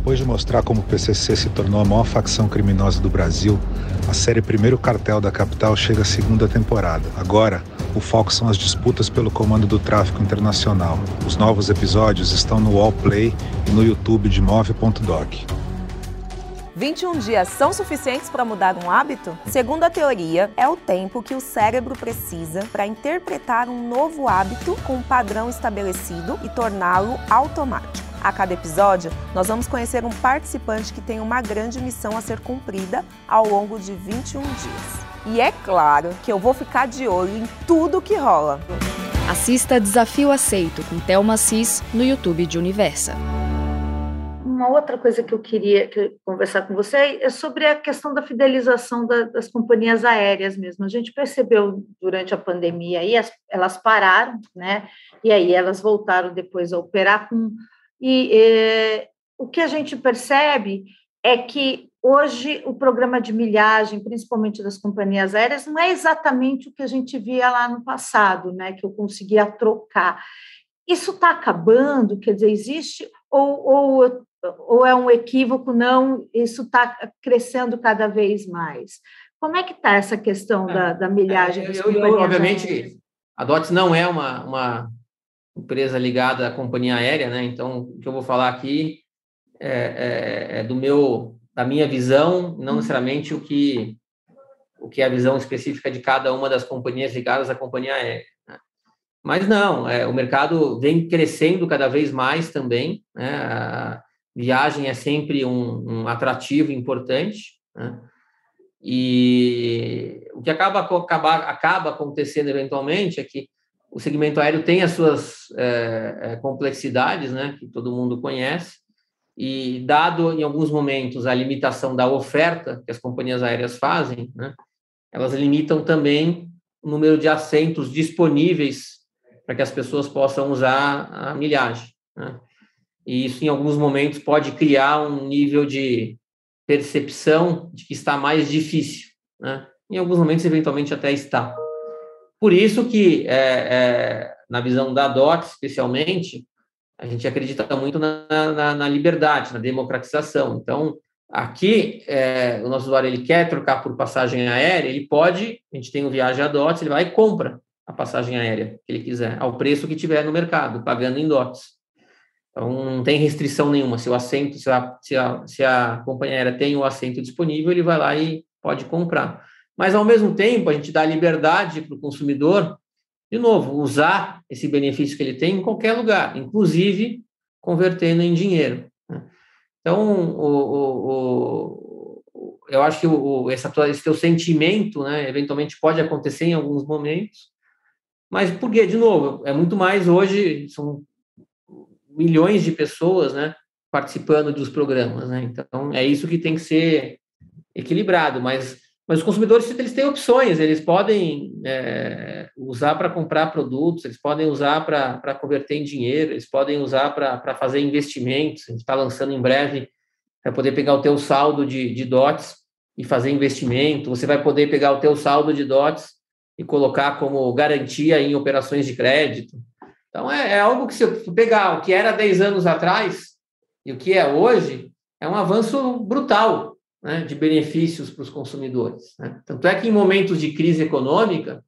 Depois de mostrar como o PCC se tornou a maior facção criminosa do Brasil, a série Primeiro Cartel da Capital chega à segunda temporada. Agora, o foco são as disputas pelo comando do tráfico internacional. Os novos episódios estão no Wallplay e no YouTube de Move.doc. 21 dias são suficientes para mudar um hábito? Segundo a teoria, é o tempo que o cérebro precisa para interpretar um novo hábito com um padrão estabelecido e torná-lo automático. A cada episódio, nós vamos conhecer um participante que tem uma grande missão a ser cumprida ao longo de 21 dias. E é claro que eu vou ficar de olho em tudo que rola. Assista Desafio Aceito com Thelma Cis no YouTube de Universa. Uma outra coisa que eu queria conversar com você é sobre a questão da fidelização das companhias aéreas mesmo. A gente percebeu durante a pandemia aí, elas pararam, né? E aí elas voltaram depois a operar com e é, o que a gente percebe é que hoje o programa de milhagem, principalmente das companhias aéreas, não é exatamente o que a gente via lá no passado, né? Que eu conseguia trocar. Isso está acabando, quer dizer, existe ou, ou, ou é um equívoco? Não, isso está crescendo cada vez mais. Como é que está essa questão é, da, da milhagem? É, eu, eu, obviamente, a DOTS não é uma, uma empresa ligada à companhia aérea, né? Então, o que eu vou falar aqui é, é, é do meu, da minha visão, não necessariamente o que o que é a visão específica de cada uma das companhias ligadas à companhia aérea. Né? Mas não, é, o mercado vem crescendo cada vez mais também. Né? A viagem é sempre um, um atrativo importante. Né? E o que acaba, acaba, acaba acontecendo eventualmente é que o segmento aéreo tem as suas é, é, complexidades, né, que todo mundo conhece, e dado em alguns momentos a limitação da oferta que as companhias aéreas fazem, né, elas limitam também o número de assentos disponíveis para que as pessoas possam usar a milhagem. Né? E isso, em alguns momentos, pode criar um nível de percepção de que está mais difícil. Né? Em alguns momentos, eventualmente, até está. Por isso que, é, é, na visão da DOT, especialmente, a gente acredita muito na, na, na liberdade, na democratização. Então, aqui, é, o nosso usuário ele quer trocar por passagem aérea, ele pode, a gente tem o Viagem a DOTS, ele vai e compra a passagem aérea que ele quiser, ao preço que tiver no mercado, pagando em DOTS. Então, não tem restrição nenhuma. Se o assento, se a, se a, se a companhia aérea tem o assento disponível, ele vai lá e pode comprar. Mas, ao mesmo tempo, a gente dá liberdade para o consumidor, de novo, usar esse benefício que ele tem em qualquer lugar, inclusive convertendo em dinheiro. Né? Então, o, o, o, eu acho que o, essa, esse teu sentimento, né, eventualmente pode acontecer em alguns momentos, mas por quê? De novo, é muito mais hoje, são milhões de pessoas, né, participando dos programas, né? Então é isso que tem que ser equilibrado, mas mas os consumidores eles têm opções, eles podem é, usar para comprar produtos, eles podem usar para converter em dinheiro, eles podem usar para fazer investimentos. A gente está lançando em breve para poder pegar o teu saldo de, de DOTs e fazer investimento. Você vai poder pegar o teu saldo de DOTs e colocar como garantia em operações de crédito. Então, é, é algo que, se eu pegar o que era 10 anos atrás e o que é hoje, é um avanço brutal né, de benefícios para os consumidores. Né? Tanto é que em momentos de crise econômica,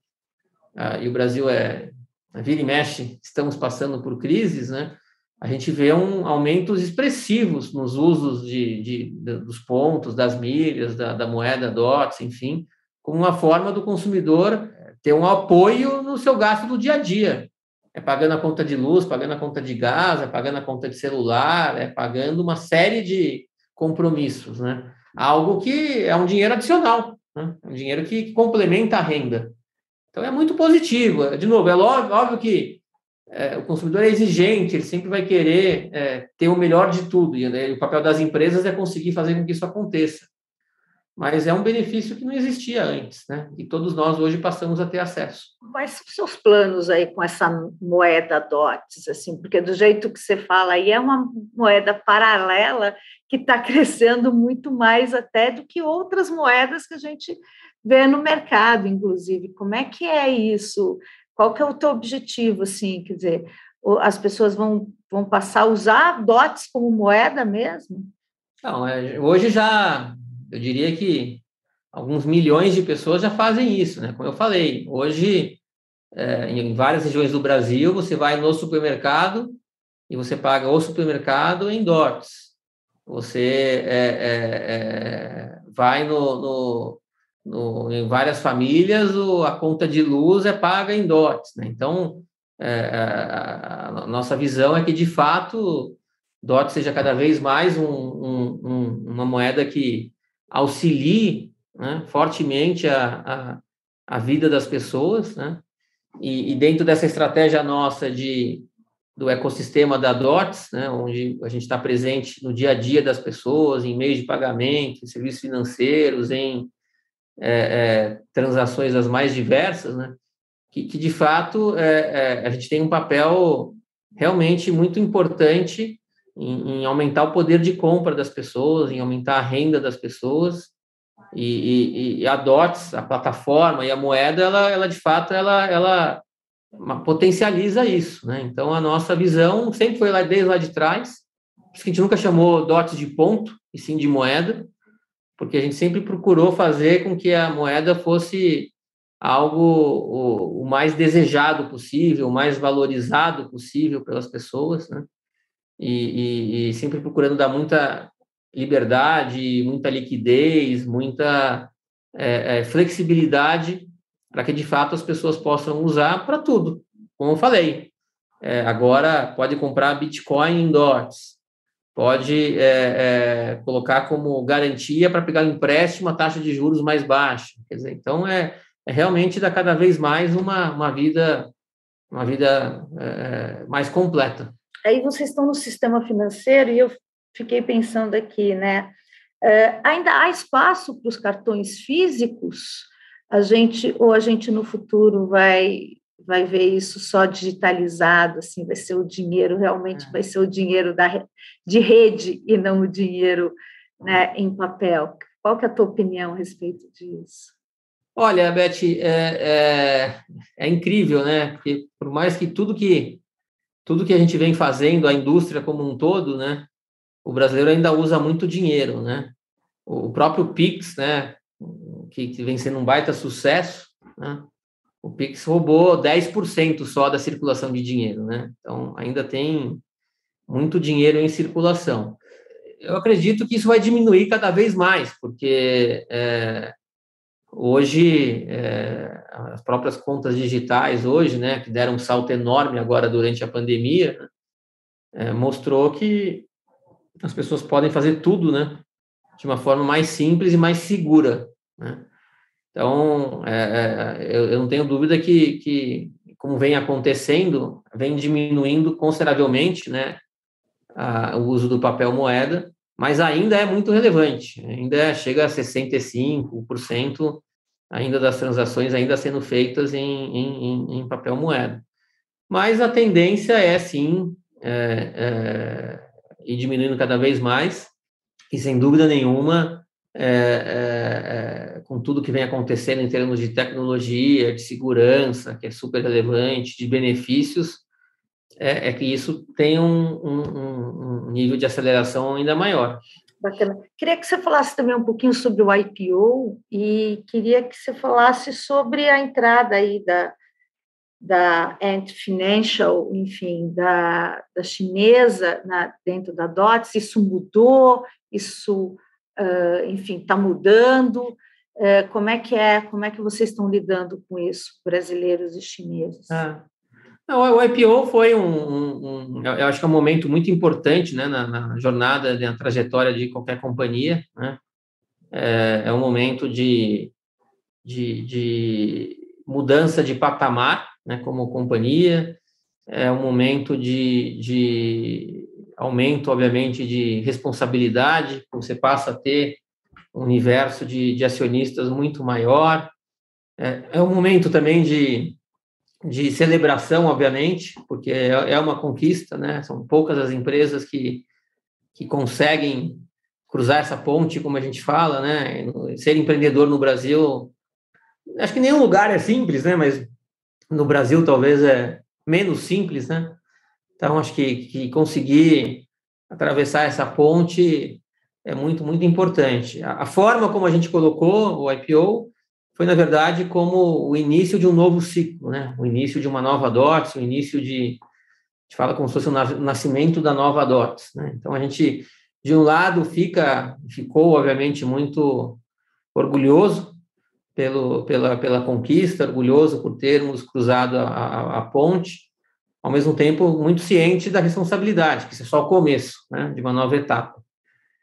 ah, e o Brasil é, vira e mexe, estamos passando por crises, né? a gente vê um aumentos expressivos nos usos de, de, de dos pontos, das milhas, da, da moeda DOTS, enfim, como uma forma do consumidor ter um apoio no seu gasto do dia a dia é pagando a conta de luz, pagando a conta de gás, é pagando a conta de celular, é pagando uma série de compromissos, né? Algo que é um dinheiro adicional, né? um dinheiro que complementa a renda. Então é muito positivo. De novo, é óbvio, óbvio que é, o consumidor é exigente, ele sempre vai querer é, ter o melhor de tudo, e né, o papel das empresas é conseguir fazer com que isso aconteça mas é um benefício que não existia antes, né? E todos nós hoje passamos a ter acesso. Quais são os seus planos aí com essa moeda DOTS, assim? Porque do jeito que você fala aí é uma moeda paralela que está crescendo muito mais até do que outras moedas que a gente vê no mercado, inclusive. Como é que é isso? Qual que é o teu objetivo, assim? Quer dizer, as pessoas vão, vão passar a usar DOTS como moeda mesmo? Não, é, hoje já eu diria que alguns milhões de pessoas já fazem isso, né? Como eu falei, hoje, é, em várias regiões do Brasil, você vai no supermercado e você paga o supermercado em DOTs. Você é, é, é, vai no, no, no, em várias famílias, o, a conta de luz é paga em DOTs, né? Então, é, a, a nossa visão é que, de fato, DOT seja cada vez mais um, um, um, uma moeda que auxilie né, fortemente a, a, a, vida das pessoas, né? E, e, dentro dessa estratégia nossa de do ecossistema da DOTS, né, onde a gente está presente no dia a dia das pessoas, em meios de pagamento, em serviços financeiros, em é, é, transações as mais diversas, né, que, que de fato é, é a gente tem um papel realmente muito importante em, em, aumentar o poder de compra das pessoas, em aumentar a renda das pessoas. E, e, e a DOTS, a plataforma e a moeda, ela, ela de fato, ela, ela potencializa isso. Né? Então, a nossa visão sempre foi lá desde lá de trás, por isso que a gente nunca chamou DOTS de ponto, e sim de moeda. porque a gente sempre procurou fazer com que a moeda fosse algo o, o mais desejado possível, o mais valorizado possível pelas pessoas, né? E, e, e sempre procurando dar muita liberdade, muita liquidez, muita é, é, flexibilidade para que de fato as pessoas possam usar para tudo. Como eu falei, é, agora pode comprar Bitcoin em DOTs, pode é, é, colocar como garantia para pegar empréstimo a taxa de juros mais baixa. Quer dizer, então é, é realmente dar cada vez mais uma, uma vida uma vida mais completa. Aí vocês estão no sistema financeiro e eu fiquei pensando aqui, né? É, ainda há espaço para os cartões físicos? A gente ou a gente no futuro vai vai ver isso só digitalizado, assim, vai ser o dinheiro realmente é. vai ser o dinheiro da de rede e não o dinheiro, né, em papel. Qual que é a tua opinião a respeito disso? Olha, Beth, é, é, é, incrível, né? Porque por mais que tudo que tudo que a gente vem fazendo, a indústria como um todo, né? O brasileiro ainda usa muito dinheiro, né? O próprio Pix, né? Que, que vem sendo um baita sucesso, né? O Pix roubou 10% só da circulação de dinheiro, né? Então ainda tem muito dinheiro em circulação. Eu acredito que isso vai diminuir cada vez mais, porque é, Hoje, é, as próprias contas digitais hoje, né, que deram um salto enorme agora durante a pandemia, é, mostrou que as pessoas podem fazer tudo, né, de uma forma mais simples e mais segura, né? Então, é, é eu, eu, não tenho dúvida que, que, como vem acontecendo, vem diminuindo consideravelmente, né, a, o uso do papel moeda, mas ainda é muito relevante, ainda chega a 65% ainda das transações ainda sendo feitas em, em, em papel moeda. Mas a tendência é, sim, é, é, ir diminuindo cada vez mais, e sem dúvida nenhuma, é, é, é, com tudo que vem acontecendo em termos de tecnologia, de segurança, que é super relevante, de benefícios, é, é que isso tem um, um, um, nível de aceleração ainda maior. Bacana. Queria que você falasse também um pouquinho sobre o IPO e queria que você falasse sobre a entrada aí da, da Ant Financial, enfim, da, da chinesa na, dentro da DOTS. Isso mudou? Isso, uh, enfim, está mudando? Uh, como é que é? Como é que vocês estão lidando com isso, brasileiros e chineses? Ah, não, o IPO foi um, um, um, eu acho que é um momento muito importante, né, na, na jornada, na trajetória de qualquer companhia, né, é, é um momento de, de, de, mudança de patamar, né, como companhia, é um momento de, de aumento, obviamente, de responsabilidade, você passa a ter um universo de, de acionistas muito maior, é, é um momento também de de celebração, obviamente, porque é, é uma conquista, né? São poucas as empresas que, que conseguem cruzar essa ponte, como a gente fala, né? Ser empreendedor no Brasil, acho que nenhum lugar é simples, né? Mas no Brasil talvez é menos simples, né? Então acho que, que conseguir atravessar essa ponte é muito muito importante. A, a forma como a gente colocou o IPO foi, na verdade, como o início de um novo ciclo, né? o início de uma nova DOTS, o início de, a gente fala como se fosse o nascimento da nova DOTS. Né? Então, a gente, de um lado, fica, ficou, obviamente, muito orgulhoso pelo, pela, pela conquista, orgulhoso por termos cruzado a, a, a ponte, ao mesmo tempo, muito ciente da responsabilidade, que isso é só o começo né, de uma nova etapa.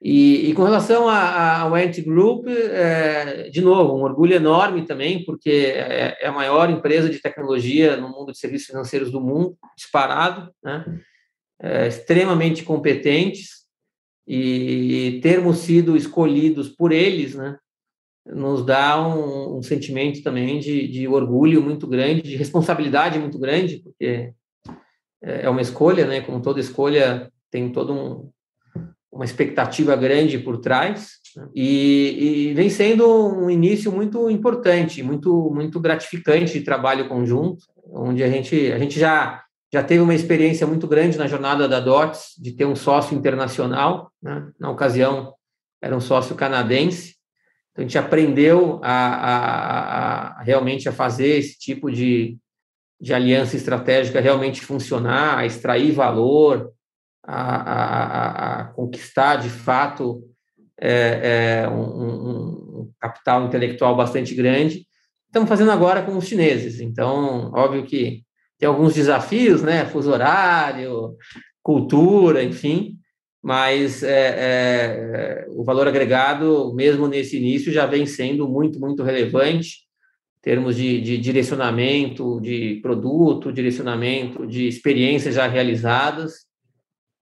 E, e com relação ao Ant Group, é, de novo, um orgulho enorme também, porque é, é, a maior empresa de tecnologia no mundo de serviços financeiros do mundo, disparado, né? É, extremamente competentes, e termos sido escolhidos por eles, né? nos dá um, um sentimento também de, de, orgulho muito grande, de responsabilidade muito grande, porque é, é uma escolha, né? Como toda escolha tem todo um, uma expectativa grande por trás e, e, vem sendo um início muito importante, muito muito gratificante de trabalho conjunto, onde a gente a gente já já teve uma experiência muito grande na jornada da DOTS de ter um sócio internacional, né? na ocasião era um sócio canadense a gente aprendeu a, a, a realmente a fazer esse tipo de, de aliança estratégica realmente funcionar, a extrair valor, a, a, a conquistar de fato é, é, um, um, capital intelectual bastante grande. Estamos fazendo agora com os chineses. Então, óbvio que tem alguns desafios, né? Fuso horário, cultura, enfim, mas é, é, o valor agregado, mesmo nesse início, já vem sendo muito, muito relevante em termos de, de direcionamento de produto, direcionamento de experiências já realizadas.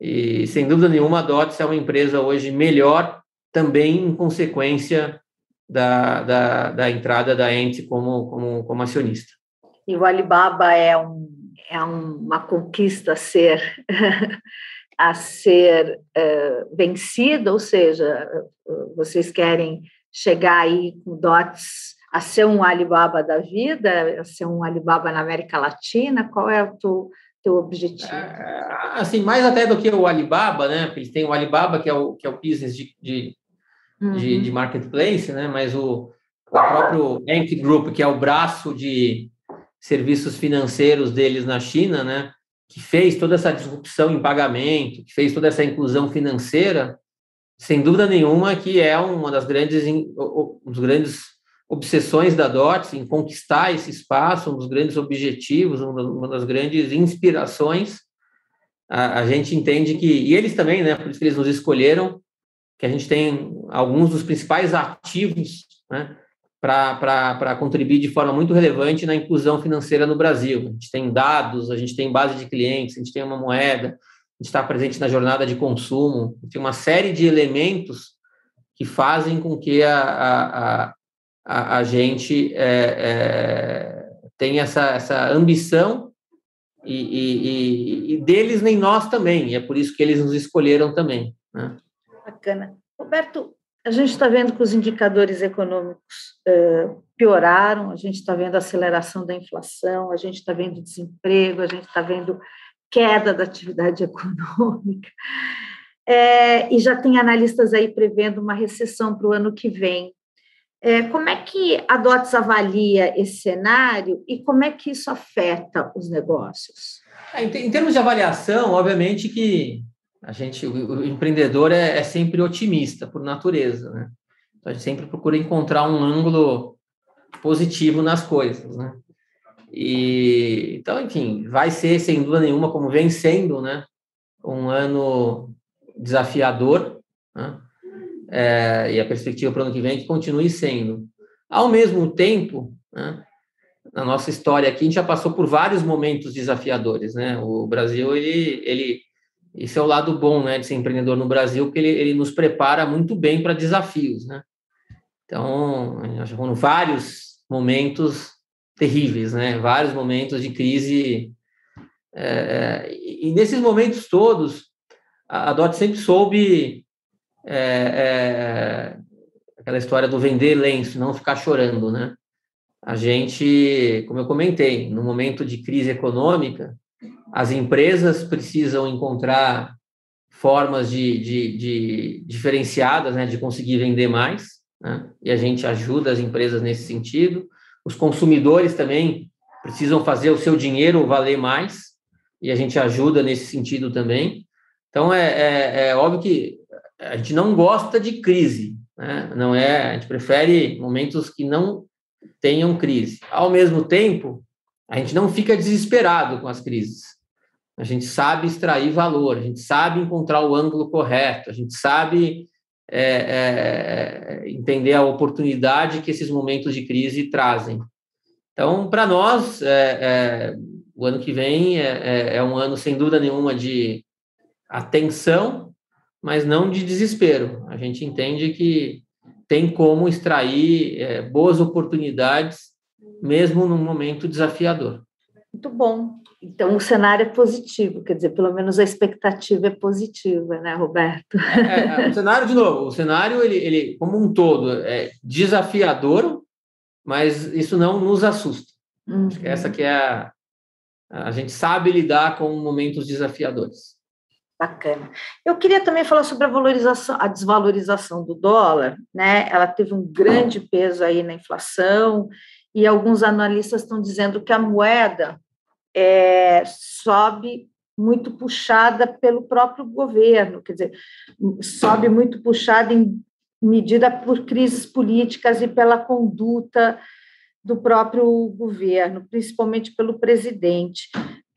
E, sem dúvida nenhuma, a DOTS é uma empresa hoje melhor, também em consequência da, da, da entrada da Ente como, como, como acionista. E o Alibaba é, um, é uma conquista a ser a ser uh, vencida, ou seja, vocês querem chegar aí com dots a ser um Alibaba da vida, a ser um Alibaba na América Latina? Qual é o teu, teu objetivo? É, assim, mais até do que o Alibaba, né? Porque tem o Alibaba, que é o, que é o business de, de, uhum. de, de marketplace, né? Mas o, o próprio Ant Group, que é o braço de serviços financeiros deles na China, né? que fez toda essa disrupção em pagamento, que fez toda essa inclusão financeira, sem dúvida nenhuma que é uma das grandes, um dos grandes obsessões da DOTS em conquistar esse espaço, um dos grandes objetivos, uma das grandes inspirações. A, a gente entende que, e eles também, né, por isso que eles nos escolheram, que a gente tem alguns dos principais ativos, né, para contribuir de forma muito relevante na inclusão financeira no Brasil. A gente tem dados, a gente tem base de clientes, a gente tem uma moeda, a gente está presente na jornada de consumo, tem uma série de elementos que fazem com que a, a, a, a gente é, é, tenha essa, essa ambição e, e, e, deles nem nós também, e é por isso que eles nos escolheram também. Né? Bacana. Roberto, a gente está vendo que os indicadores econômicos pioraram, a gente está vendo a aceleração da inflação, a gente está vendo desemprego, a gente está vendo queda da atividade econômica. É, e já tem analistas aí prevendo uma recessão para o ano que vem. É, como é que a DOTS avalia esse cenário e como é que isso afeta os negócios? É, em, termos de avaliação, obviamente que a gente, o, o empreendedor é, é, sempre otimista por natureza, né? Então, a gente sempre procura encontrar um ângulo positivo nas coisas, né? E, então, enfim, vai ser, sem dúvida nenhuma, como vem sendo, né? Um ano desafiador, né? É, e a perspectiva para o ano que vem é que continue sendo. Ao mesmo tempo, né? na nossa história aqui, a gente já passou por vários momentos desafiadores, né? O Brasil, ele, ele esse é o lado bom né, de ser empreendedor no Brasil, que ele, ele nos prepara muito bem para desafios. Né? Então, nós já foram vários momentos terríveis, né? vários momentos de crise. É, e nesses momentos todos, a DOT sempre soube é, é, aquela história do vender lenço, não ficar chorando. Né? A gente, como eu comentei, no momento de crise econômica, as empresas precisam encontrar formas de, de, de diferenciadas, né, de conseguir vender mais, né, e a gente ajuda as empresas nesse sentido. Os consumidores também precisam fazer o seu dinheiro valer mais, e a gente ajuda nesse sentido também. Então, é, é, é óbvio que a gente não gosta de crise, né? não é, a gente prefere momentos que não tenham crise. Ao mesmo tempo, a gente não fica desesperado com as crises. A gente sabe extrair valor, a gente sabe encontrar o ângulo correto, a gente sabe é, é, entender a oportunidade que esses momentos de crise trazem. Então, para nós, é, é, o ano que vem é, é, é, um ano, sem dúvida nenhuma, de atenção, mas não de desespero. A gente entende que tem como extrair boas oportunidades, mesmo num momento desafiador. Muito bom. Então, o cenário é positivo, quer dizer, pelo menos a expectativa é positiva, né, Roberto? É, é, o cenário, de novo, o cenário, ele, ele, como um todo, é desafiador, mas isso não nos assusta. Uhum. Acho que essa que é a... A gente sabe lidar com momentos desafiadores. Bacana. Eu queria também falar sobre a valorização, a desvalorização do dólar, né? Ela teve um grande peso aí na inflação, e alguns analistas estão dizendo que a moeda é, sobe muito puxada pelo próprio governo, quer dizer, sobe muito puxada em medida por crises políticas e pela conduta do próprio governo, principalmente pelo presidente.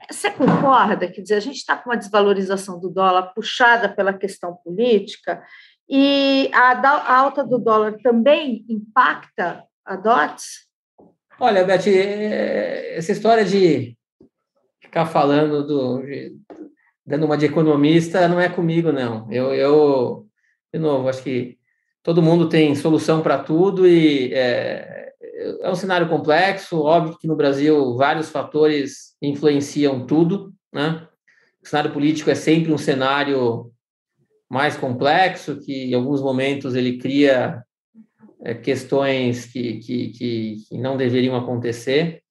Você concorda? Dizer, a gente está com uma desvalorização do dólar puxada pela questão política e a, alta do dólar também impacta a DOTS? Olha, Beth, é, essa história de ficar falando do dando uma de economista não é comigo, não. Eu, eu de novo, acho que todo mundo tem solução para tudo e é, é um cenário complexo. Óbvio que no Brasil vários fatores influenciam tudo, né? O cenário político é sempre um cenário mais complexo, que em alguns momentos ele cria é, questões que, que, que, que, não deveriam acontecer,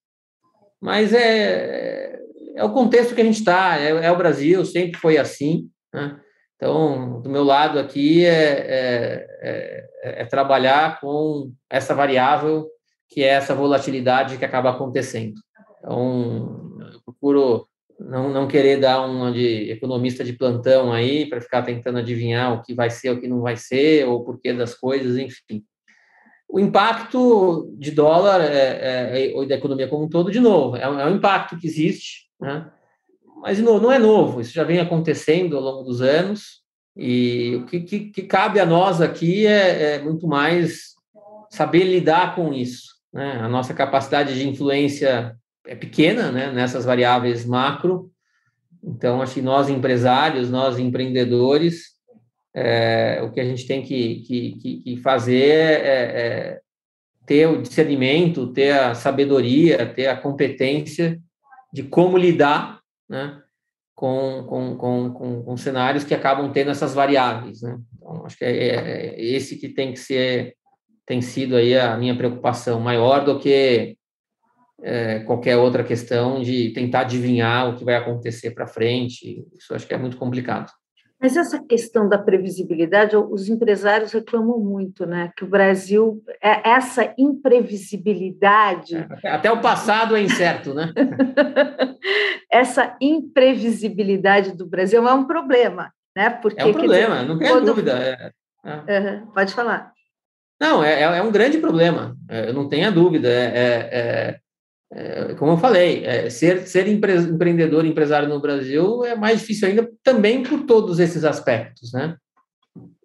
mas é, é o contexto que a gente está, é, é, o Brasil, sempre foi assim, né? Então, do meu lado aqui é, é, é, é trabalhar com essa variável que é essa volatilidade que acaba acontecendo. Então, eu procuro não, não querer dar uma de economista de plantão aí para ficar tentando adivinhar o que vai ser, o que não vai ser, ou o porquê das coisas, enfim. O impacto de dólar é, é, da economia como um todo, de novo, é um, é um impacto que existe, né? Mas não é novo, isso já vem acontecendo ao longo dos anos, e o que, que, que cabe a nós aqui é, é muito mais saber lidar com isso. Né? A nossa capacidade de influência é pequena né, nessas variáveis macro. Então, acho que nós empresários, nós empreendedores, é, o que a gente tem que, que, que fazer é, é, ter o discernimento, ter a sabedoria, ter a competência de como lidar né, com, com, com, com, com cenários que acabam tendo essas variáveis. Né? Então, acho que é, é, é esse que tem que ser tem sido aí a minha preocupação maior do que é, qualquer outra questão de tentar adivinhar o que vai acontecer para frente. Isso acho que é muito complicado. Mas essa questão da previsibilidade, os empresários reclamam muito, né? Que o Brasil, é essa imprevisibilidade. É, até o passado é incerto, né? essa imprevisibilidade do Brasil é um problema, né? Porque, é um problema, dizer, não tem dúvida. É, uhum, pode falar. Não, é, um grande problema, eu não tenha dúvida. É, é, como eu falei, ser, ser empre, empreendedor, empresário no Brasil é mais difícil ainda também por todos esses aspectos, né?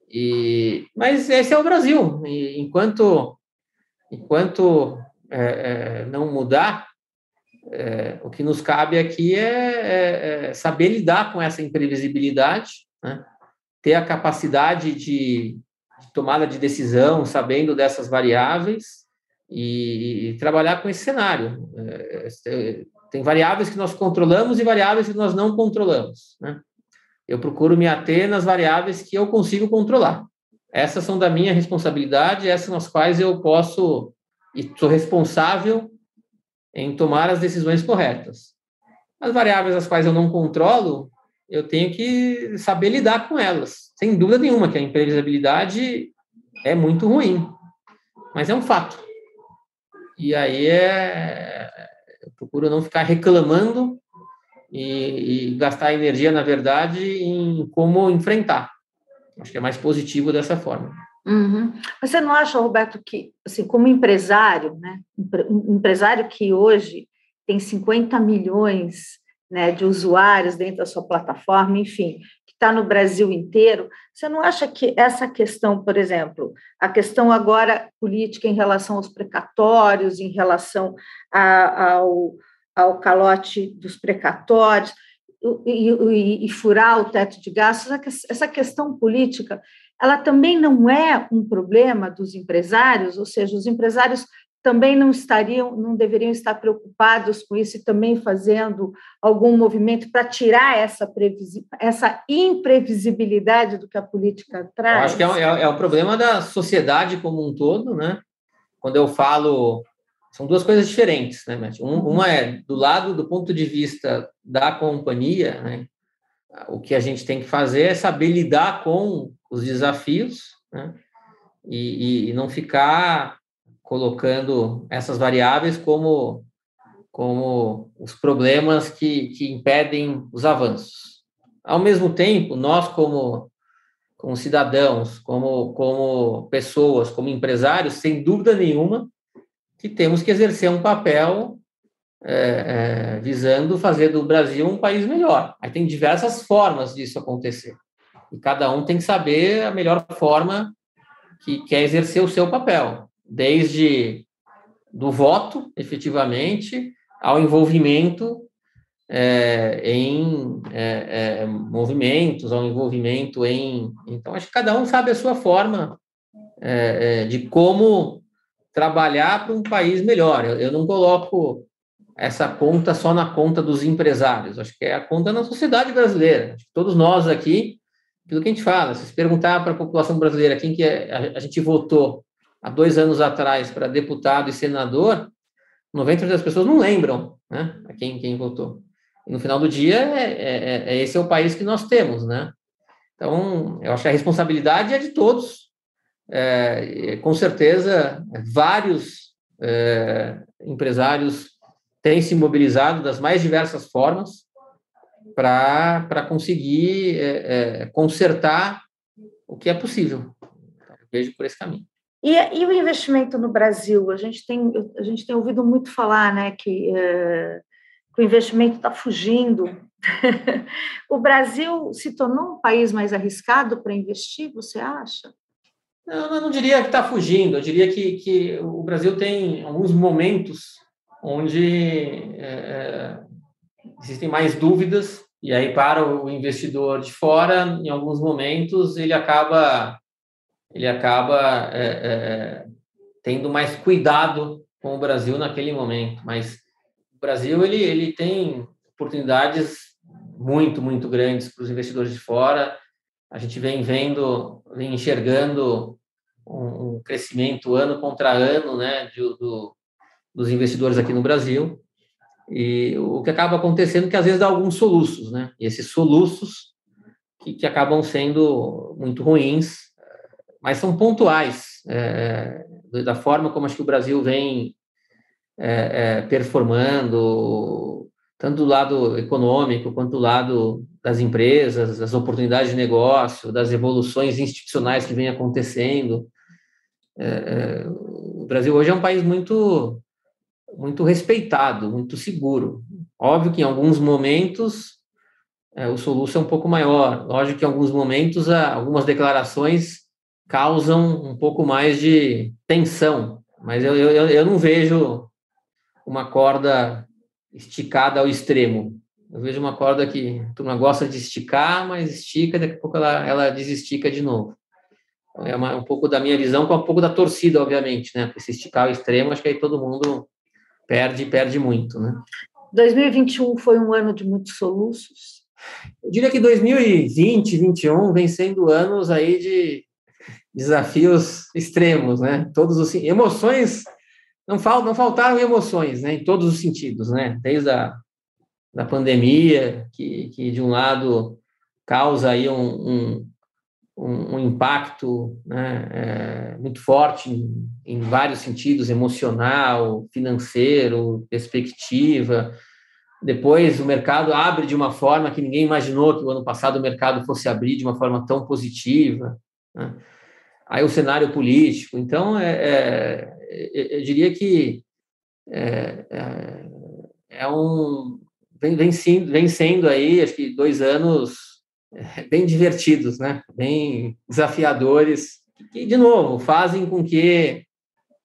E, mas esse é o Brasil. E enquanto enquanto não mudar, o que nos cabe aqui é, saber lidar com essa imprevisibilidade, né? ter a capacidade de de tomada de decisão, sabendo dessas variáveis e, e trabalhar com esse cenário. É, é, tem variáveis que nós controlamos e variáveis que nós não controlamos. Né? Eu procuro me ater nas variáveis que eu consigo controlar. Essas são da minha responsabilidade, essas nas quais eu posso e sou responsável em tomar as decisões corretas. As variáveis as quais eu não controlo, eu tenho que saber lidar com elas. Sem dúvida nenhuma que a imprevisibilidade é muito ruim, mas é um fato. E aí é, eu procuro não ficar reclamando e, e gastar energia, na verdade, em como enfrentar. Acho que é mais positivo dessa forma. Uhum. Você não acha, Roberto, que, assim, como empresário, né, um empresário que hoje tem 50 milhões né, de usuários dentro da sua plataforma, enfim, está no Brasil inteiro, você não acha que essa questão, por exemplo, a questão agora política em relação aos precatórios, em relação a, ao, ao calote dos precatórios, e, e, e, furar o teto de gastos, essa questão política, ela também não é um problema dos empresários, ou seja, os empresários também não estariam, não deveriam estar preocupados com isso e também fazendo algum movimento para tirar essa, essa imprevisibilidade do que a política traz? Eu acho que é, é, é o problema da sociedade como um todo, né? Quando eu falo, são duas coisas diferentes, né, Matt? Um, uma é do lado do ponto de vista da companhia, né? o que a gente tem que fazer é saber lidar com os desafios né? e, e, não ficar colocando essas variáveis como, como os problemas que, que impedem os avanços. Ao mesmo tempo, nós, como, como cidadãos, como, como pessoas, como empresários, sem dúvida nenhuma, que temos que exercer um papel é, é, visando fazer do Brasil um país melhor. Aí tem diversas formas disso acontecer. E cada um tem que saber a melhor forma que quer exercer o seu papel, desde do voto, efetivamente, ao envolvimento é, em é, é, movimentos, ao envolvimento em. Então, acho que cada um sabe a sua forma é, é, de como trabalhar para um país melhor. Eu, eu não coloco essa conta só na conta dos empresários, acho que é a conta na sociedade brasileira. Todos nós aqui, aquilo que a gente fala, se perguntar para a população brasileira quem que é, a, a gente votou há dois anos atrás para deputado e senador, 90% das pessoas não lembram né, a quem, quem votou. E no final do dia, é, é, é, é, esse é o país que nós temos, né? Então, eu acho que a responsabilidade é de todos. É, com certeza, vários é, empresários tem se mobilizado das mais diversas formas para conseguir é, consertar o que é possível. Então, vejo por esse caminho. E, e, o investimento no Brasil? A gente tem, a gente tem ouvido muito falar né, que, é, que o investimento está fugindo. o Brasil se tornou um país mais arriscado para investir, você acha? Não, eu não diria que está fugindo, eu diria que, que o Brasil tem alguns momentos onde é, existem mais dúvidas e aí para o investidor de fora, em alguns momentos ele acaba ele acaba é, é, tendo mais cuidado com o Brasil naquele momento. Mas o Brasil ele ele tem oportunidades muito muito grandes para os investidores de fora. A gente vem vendo, vem enxergando um, um crescimento ano contra ano, né, de, do, dos investidores aqui no Brasil. E o que acaba acontecendo é que às vezes dá alguns soluços, né? E esses soluços que, que acabam sendo muito ruins, mas são pontuais, é, da forma como acho que o Brasil vem é, é, performando, tanto do lado econômico quanto do lado das empresas, das oportunidades de negócio, das evoluções institucionais que vem acontecendo. É, é, o Brasil hoje é um país muito muito respeitado, muito seguro. Óbvio que em alguns momentos é, o soluço é um pouco maior. Lógico que em alguns momentos algumas declarações causam um pouco mais de tensão, mas eu, eu, eu não vejo uma corda esticada ao extremo. Eu vejo uma corda que a turma gosta de esticar, mas estica, daqui a pouco ela, ela desestica de novo. Então, é uma, um pouco da minha visão, com um pouco da torcida, obviamente, né? Porque se esticar ao extremo, acho que aí todo mundo perde perde muito, né? 2021 foi um ano de muitos soluços. Eu diria que 2020, 2021 vem sendo anos aí de desafios extremos, né? Todos os emoções não, fal, não faltaram emoções, né? Em todos os sentidos, né? Desde a da pandemia, que, que de um lado causa aí um, um, um impacto né, é, muito forte em, em, vários sentidos, emocional, financeiro, perspectiva. Depois o mercado abre de uma forma que ninguém imaginou que o ano passado o mercado fosse abrir de uma forma tão positiva. Né? Aí o cenário político. Então, é, é, é eu diria que é, é, é um vem, vem, vem sendo aí, acho que dois anos bem divertidos, né? bem desafiadores, que, de novo, fazem com que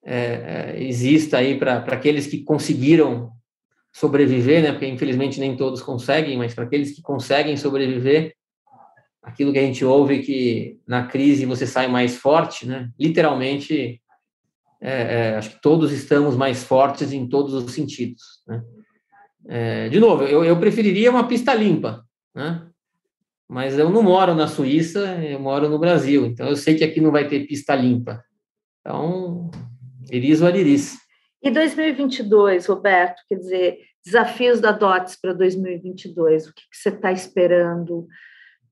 é, é exista aí para aqueles que conseguiram sobreviver, né? porque infelizmente nem todos conseguem, mas para aqueles que conseguem sobreviver, aquilo que a gente ouve que na crise você sai mais forte, né? literalmente, é, é, acho que todos estamos mais fortes em todos os sentidos. Né? É, de novo, eu, eu preferiria uma pista limpa, né? mas eu não moro na Suíça, eu moro no Brasil, então eu sei que aqui não vai ter pista limpa. Então, iris ou ariris. E 2022, Roberto, quer dizer, Desafios da DOTS para 2022, o que, que você está esperando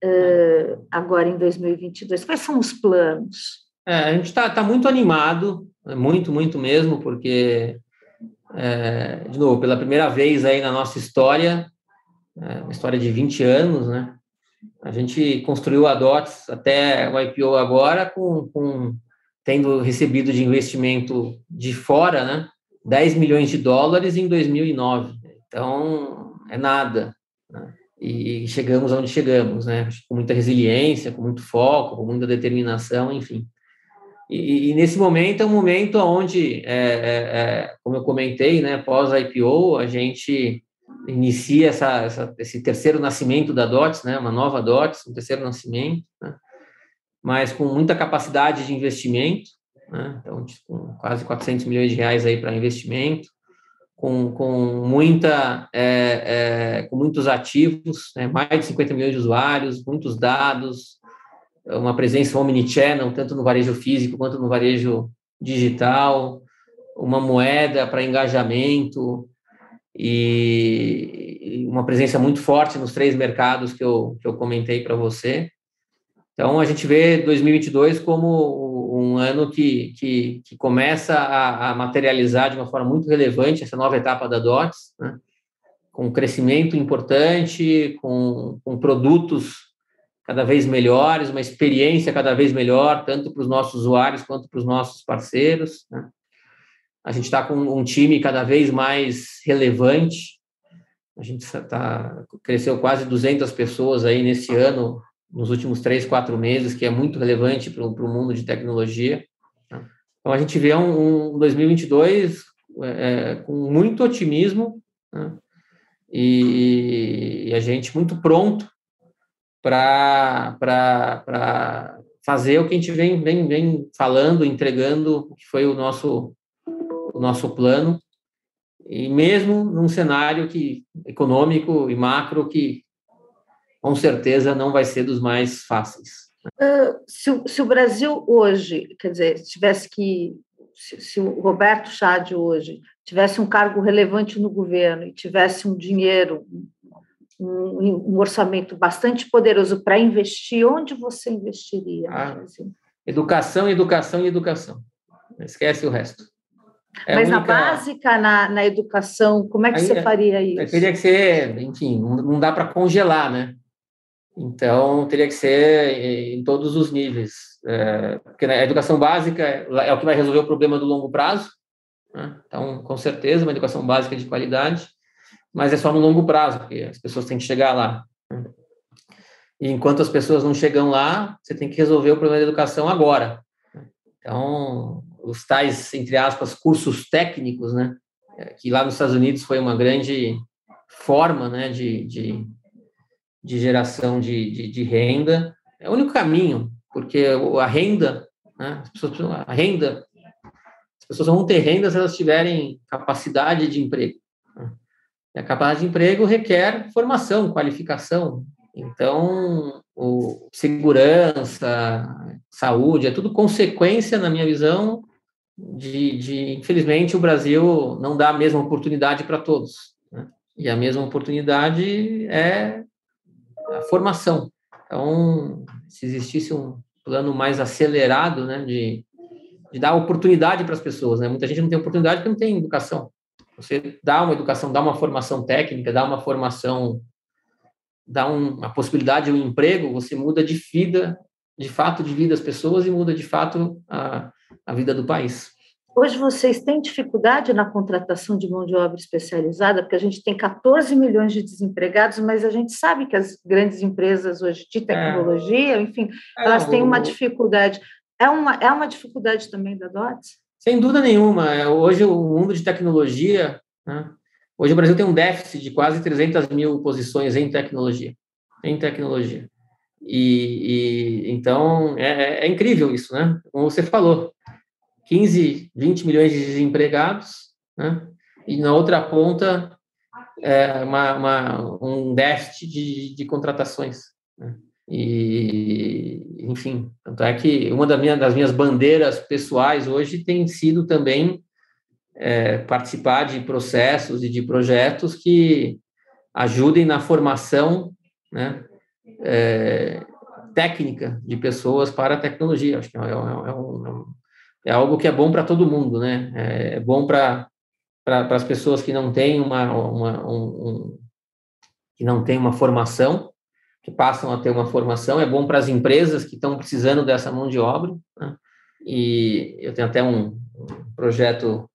uh, agora em 2022? Quais são os planos? É, a gente está tá muito animado, muito, muito mesmo, porque, é, de novo, pela primeira vez aí na nossa história, é, uma história de 20 anos, né? A gente construiu a DOTS até o IPO agora com, com tendo recebido de investimento de fora, né? 10 milhões de dólares em 2009. Então, é nada. Né? E chegamos onde chegamos, né? Com muita resiliência, com muito foco, com muita determinação, enfim. E, e nesse momento é um momento onde, é, é, é, como eu comentei, né, pós-IPO, a gente inicia essa, essa, esse terceiro nascimento da DOTS, né, uma nova DOTS, um terceiro nascimento, né, mas com muita capacidade de investimento, né, então, com quase 400 milhões de reais aí para investimento, com, com muita, é, é, com muitos ativos, né, mais de 50 milhões de usuários, muitos dados, uma presença omnichannel, tanto no varejo físico quanto no varejo digital, uma moeda para engajamento e uma presença muito forte nos três mercados que eu, que eu comentei para você. Então, a gente vê 2022 como um ano que, que, que começa a, a, materializar de uma forma muito relevante essa nova etapa da DOTS, né? com crescimento importante, com, com produtos cada vez melhores, uma experiência cada vez melhor, tanto para os nossos usuários quanto para os nossos parceiros. Né? A gente está com um time cada vez mais relevante. A gente tá, cresceu quase 200 pessoas aí nesse ano, nos últimos três, quatro meses, que é muito relevante para o mundo de tecnologia. Né? Então, a gente vê um, um 2022 é, é, com muito otimismo né? e, e a gente muito pronto para fazer o que a gente vem, vem, vem falando, entregando, que foi o nosso, o nosso plano, e mesmo num cenário que, econômico e macro que com certeza não vai ser dos mais fáceis. Uh, se, se, o Brasil hoje, quer dizer, tivesse que, se, se o Roberto Chade hoje tivesse um cargo relevante no governo e tivesse um dinheiro, um, um orçamento bastante poderoso para investir, onde você investiria? Ah, educação, educação e educação. Esquece o resto. É Mas única... na básica, na, na educação, como é que Aí, você é, faria isso? Teria que ser, enfim, não dá para congelar, né? Então, teria que ser em todos os níveis. É, porque a educação básica é o que vai resolver o problema do longo prazo. Né? Então, com certeza, uma educação básica de qualidade mas é só no longo prazo, porque as pessoas têm que chegar lá. Né? E enquanto as pessoas não chegam lá, você tem que resolver o problema da educação agora. Então, os tais, entre aspas, cursos técnicos, né, que lá nos Estados Unidos foi uma grande forma né, de, de, de geração de, de, de, renda, é o único caminho, porque a renda, né, as pessoas, a renda, as pessoas vão ter renda se elas tiverem capacidade de emprego. E a capacidade de emprego requer formação, qualificação. Então, o segurança, saúde, é tudo consequência, na minha visão, de, de infelizmente, o Brasil não dá a mesma oportunidade para todos. Né? E a mesma oportunidade é a formação. Então, se existisse um plano mais acelerado, né, de, de dar oportunidade para as pessoas, né? Muita gente não tem oportunidade porque não tem educação. Você dá uma educação, dá uma formação técnica, dá uma formação, dá um, uma possibilidade de um emprego, você muda de vida, de fato, de vida as pessoas e muda de fato a, a vida do país. Hoje vocês têm dificuldade na contratação de mão de obra especializada, porque a gente tem 14 milhões de desempregados, mas a gente sabe que as grandes empresas hoje de tecnologia, é. enfim, é, elas têm uma dificuldade. É uma, é uma dificuldade também da DOTS? Sem dúvida nenhuma. É, hoje, o mundo de tecnologia, né? hoje o Brasil tem um déficit de quase 300 mil posições em tecnologia. Em tecnologia. E, e então, é, é, incrível isso, né? Como você falou, 15, 20 milhões de desempregados, né? E na outra ponta, é uma, uma, um déficit de, de contratações. Né? E, enfim, tanto é que uma das minhas, das minhas bandeiras pessoais hoje tem sido também é, participar de processos e de projetos que ajudem na formação né, é, técnica de pessoas para a tecnologia. Acho que é, é, é um, é algo que é bom para todo mundo, né? É bom para para as pessoas que não têm uma, uma um, um, que não têm uma formação, que passam a ter uma formação, é bom para as empresas que estão precisando dessa mão de obra, né? e eu tenho até um, um projeto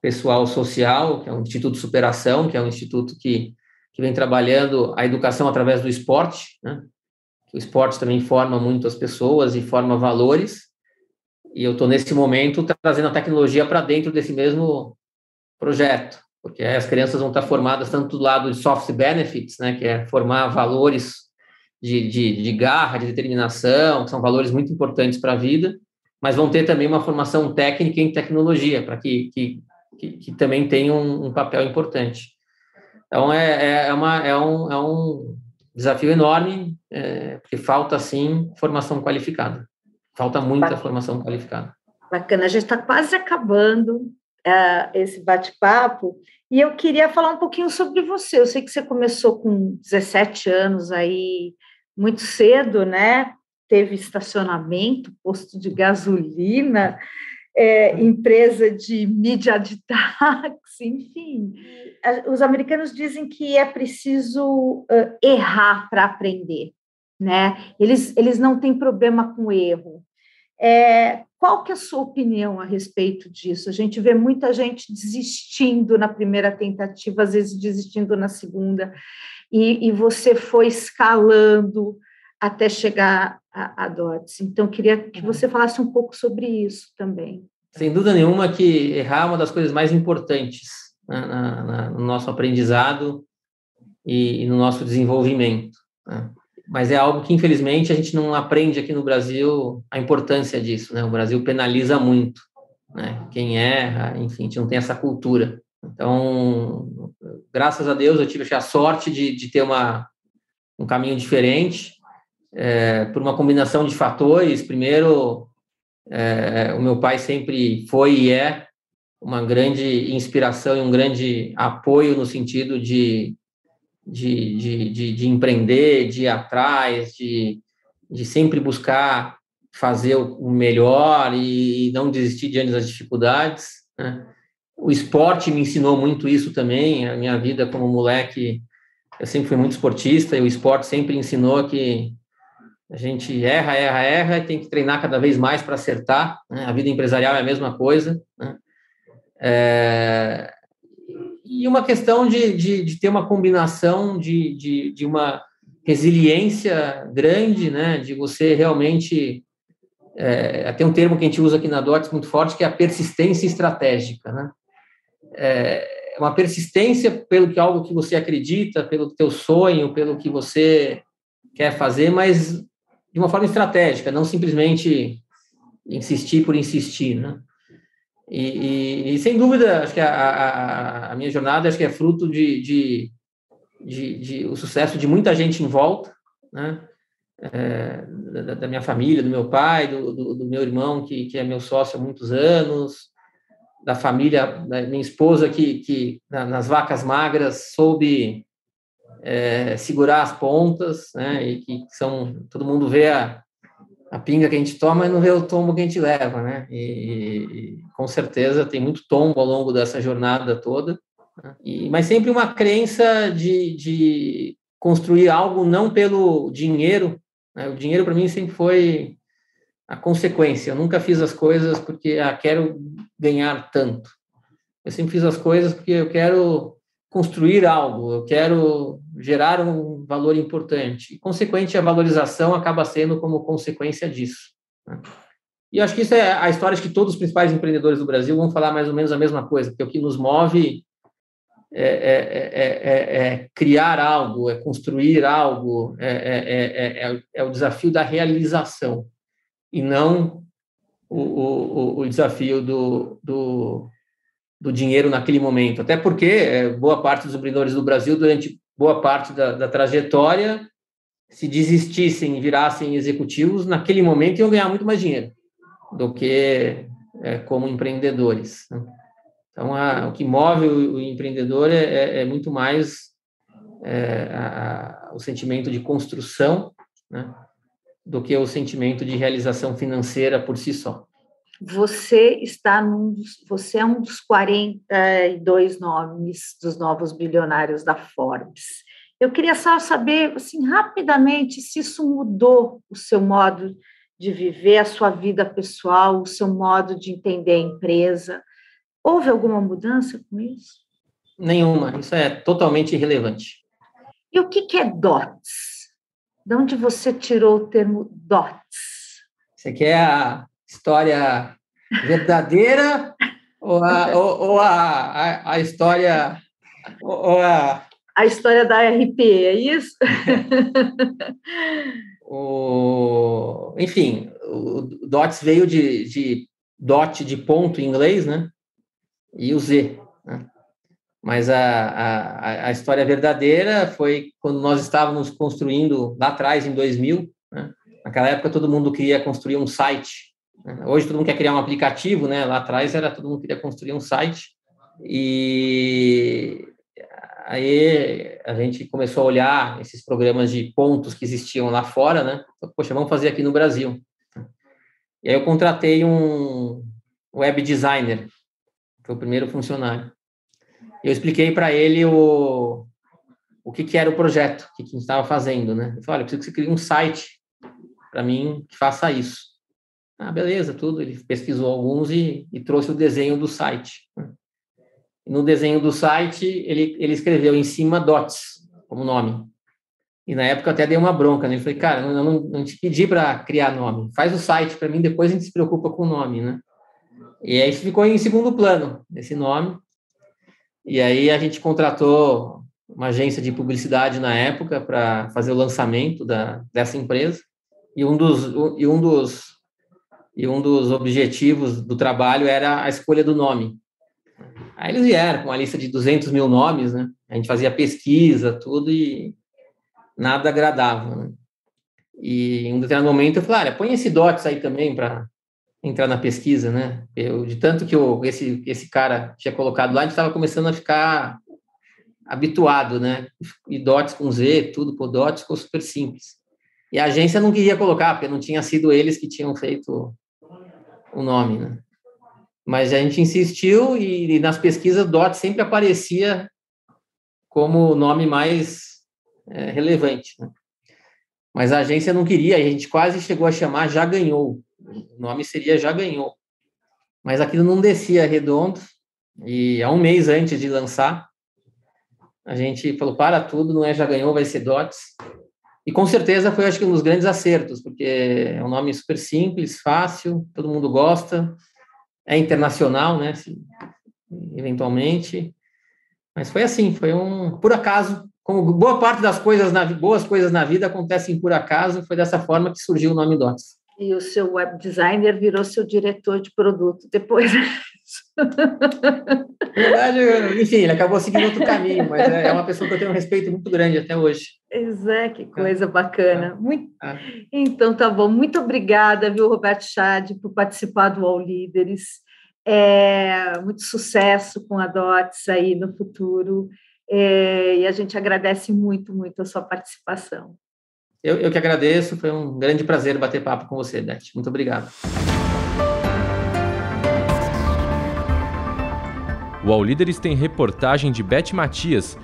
pessoal social, que é o Instituto Superação, que é um instituto que, que vem trabalhando a educação através do esporte, né? O esporte também forma muito as pessoas e forma valores, e eu estou nesse momento trazendo a tecnologia para dentro desse mesmo projeto, porque as crianças vão estar formadas tanto do lado de soft benefits, né, que é formar valores de, de, de garra, de determinação, que são valores muito importantes para a vida, mas vão ter também uma formação técnica em tecnologia, para que, que, que, que, também tenha um, um papel importante. Então, é, é, uma, é, um, é um desafio enorme, é, porque falta, sim, formação qualificada. Falta muita Bacana. formação qualificada. Bacana, a gente está quase acabando uh, esse bate-papo, e eu queria falar um pouquinho sobre você. Eu sei que você começou com 17 anos aí, muito cedo, né? Teve estacionamento, posto de gasolina, é, empresa de mídia de táxi, enfim. Os americanos dizem que é preciso uh, errar para aprender, né? Eles, eles não têm problema com erro. É, qual que é a sua opinião a respeito disso? A gente vê muita gente desistindo na primeira tentativa, às vezes desistindo na segunda, e, e você foi escalando até chegar a, a DOTS. Então, queria que uhum. você falasse um pouco sobre isso também. Sem dúvida nenhuma que errar é uma das coisas mais importantes né, na, na, no nosso aprendizado e, e no nosso desenvolvimento. Né? Mas é algo que, infelizmente, a gente não aprende aqui no Brasil a importância disso. Né? O Brasil penaliza muito né? quem erra, enfim, a gente não tem essa cultura. Então, graças a Deus, eu tive a sorte de, de ter uma, um caminho diferente é, por uma combinação de fatores. Primeiro, é, o meu pai sempre foi e é uma grande inspiração e um grande apoio no sentido de, de, de, de, de empreender, de ir atrás, de, de sempre buscar fazer o melhor e não desistir diante das dificuldades. Né? O esporte me ensinou muito isso também. A minha vida como moleque, eu sempre fui muito esportista e o esporte sempre ensinou que a gente erra, erra, erra e tem que treinar cada vez mais para acertar. Né? A vida empresarial é a mesma coisa. Né? É... E uma questão de, de, de, ter uma combinação de, de, de uma resiliência grande, né? de você realmente. É, tem um termo que a gente usa aqui na DOTS muito forte, que é a persistência estratégica. Né? É uma persistência pelo que algo que você acredita, pelo teu sonho, pelo que você quer fazer, mas de uma forma estratégica, não simplesmente insistir por insistir, né? E, e, e sem dúvida, acho que a, a, a, minha jornada acho que é fruto de, de, de, de o sucesso de muita gente em volta, né? É, da, da, minha família, do meu pai, do, do, do, meu irmão, que, que é meu sócio há muitos anos, da família, da minha esposa, que, que nas vacas magras soube é, segurar as pontas, né? E que são todo mundo vê a, a pinga que a gente toma e não vê o tombo que a gente leva, né? E, e com certeza tem muito tombo ao longo dessa jornada toda, né? e, mas sempre uma crença de, de construir algo não pelo dinheiro. Né? O dinheiro para mim sempre foi a consequência. Eu nunca fiz as coisas porque ah, quero ganhar tanto. Eu sempre fiz as coisas porque eu quero construir algo, eu quero gerar um valor importante. E, consequente, a valorização acaba sendo como consequência disso. Né? E acho que isso é a história de que todos os principais empreendedores do Brasil vão falar mais ou menos a mesma coisa, porque o que nos move é, é, é, é criar algo, é construir algo, é, é, o desafio da realização, e não o, o, o desafio do, do do dinheiro naquele momento. Até porque é, boa parte dos empreendedores do Brasil, durante boa parte da, da trajetória, se desistissem e virassem executivos, naquele momento iam ganhar muito mais dinheiro do que é, como empreendedores. Né? Então, a, o que move o, o empreendedor é, é, é, muito mais é, a, o sentimento de construção, né, do que o sentimento de realização financeira por si só. Você está num dos, você é um dos 42 nomes dos novos bilionários da Forbes. Eu queria só saber, assim, rapidamente, se isso mudou o seu modo de viver, a sua vida pessoal, o seu modo de entender a empresa. Houve alguma mudança com isso? Nenhuma, isso é totalmente irrelevante. E o que é DOTS? De onde você tirou o termo DOTS? Você quer a história verdadeira ou a, ou, ou a, a, a, história ou a a história da RP, é isso? o, enfim, o DOTS veio de, de dot de ponto em inglês, né? E o Z. Né? Mas a, a, a história verdadeira foi quando nós estávamos construindo lá atrás, em 2000. Né? Naquela época, todo mundo queria construir um site. Hoje, todo mundo quer criar um aplicativo, né? Lá atrás, era todo mundo queria construir um site. E aí a gente começou a olhar esses programas de pontos que existiam lá fora, né? Poxa, vamos fazer aqui no Brasil. E aí eu contratei um web designer, foi o primeiro funcionário. Eu expliquei para ele o, o que, que era o projeto, o que, que a gente estava fazendo, né? Eu falei, olha, eu preciso que você crie um site para mim que faça isso. Ah, beleza, tudo. Ele pesquisou alguns e, e trouxe o desenho do site. No desenho do site, ele, ele escreveu em cima DOTS, como nome. E na época eu até dei uma bronca, né? Eu falei, cara, eu não, não te pedi para criar nome. Faz o site para mim, depois a gente se preocupa com o nome, né? E aí ficou em segundo plano, esse nome. E aí a gente contratou uma agência de publicidade na época para fazer o lançamento da, dessa empresa. E um dos, e um dos, e um dos objetivos do trabalho era a escolha do nome. Aí eles vieram com uma lista de 200 mil nomes, né? A gente fazia pesquisa, tudo, e nada agradava, né? E em um determinado momento eu falei, olha, põe esse DOTS aí também para entrar na pesquisa, né? Eu, de tanto que eu, esse, esse cara tinha colocado lá, a gente estava começando a ficar habituado, né? E DOTS com Z, tudo por DOTS ficou super simples. E a agência não queria colocar, porque não tinha sido eles que tinham feito o nome, né? Mas a gente insistiu e, nas pesquisas DOT sempre aparecia como o nome mais é, relevante. Né? Mas a agência não queria, a gente quase chegou a chamar Já Ganhou. O nome seria Já Ganhou. Mas aquilo não descia redondo. E há um mês antes de lançar, a gente falou: para tudo, não é Já Ganhou, vai ser DOTS. E com certeza foi, acho que, um dos grandes acertos, porque é um nome super simples, fácil, todo mundo gosta é internacional, né? Se, eventualmente. Mas foi assim, foi um por acaso, como boa parte das coisas na boas coisas na vida acontecem por acaso, foi dessa forma que surgiu o nome Dots. E o seu web designer virou seu diretor de produto depois. Verdade, enfim, ele acabou seguindo outro caminho, mas é, é uma pessoa que eu tenho um respeito muito grande até hoje. Exato, que coisa bacana. Muito... Então, tá bom. Muito obrigada, viu, Roberto Chad, por participar do All Líderes. É, muito sucesso com a DOTS aí no futuro. É, e a gente agradece muito, muito a sua participação. Eu, eu que agradeço, foi um grande prazer bater papo com você, Beth. Muito obrigado. O All Líderes tem reportagem de Beth Matias,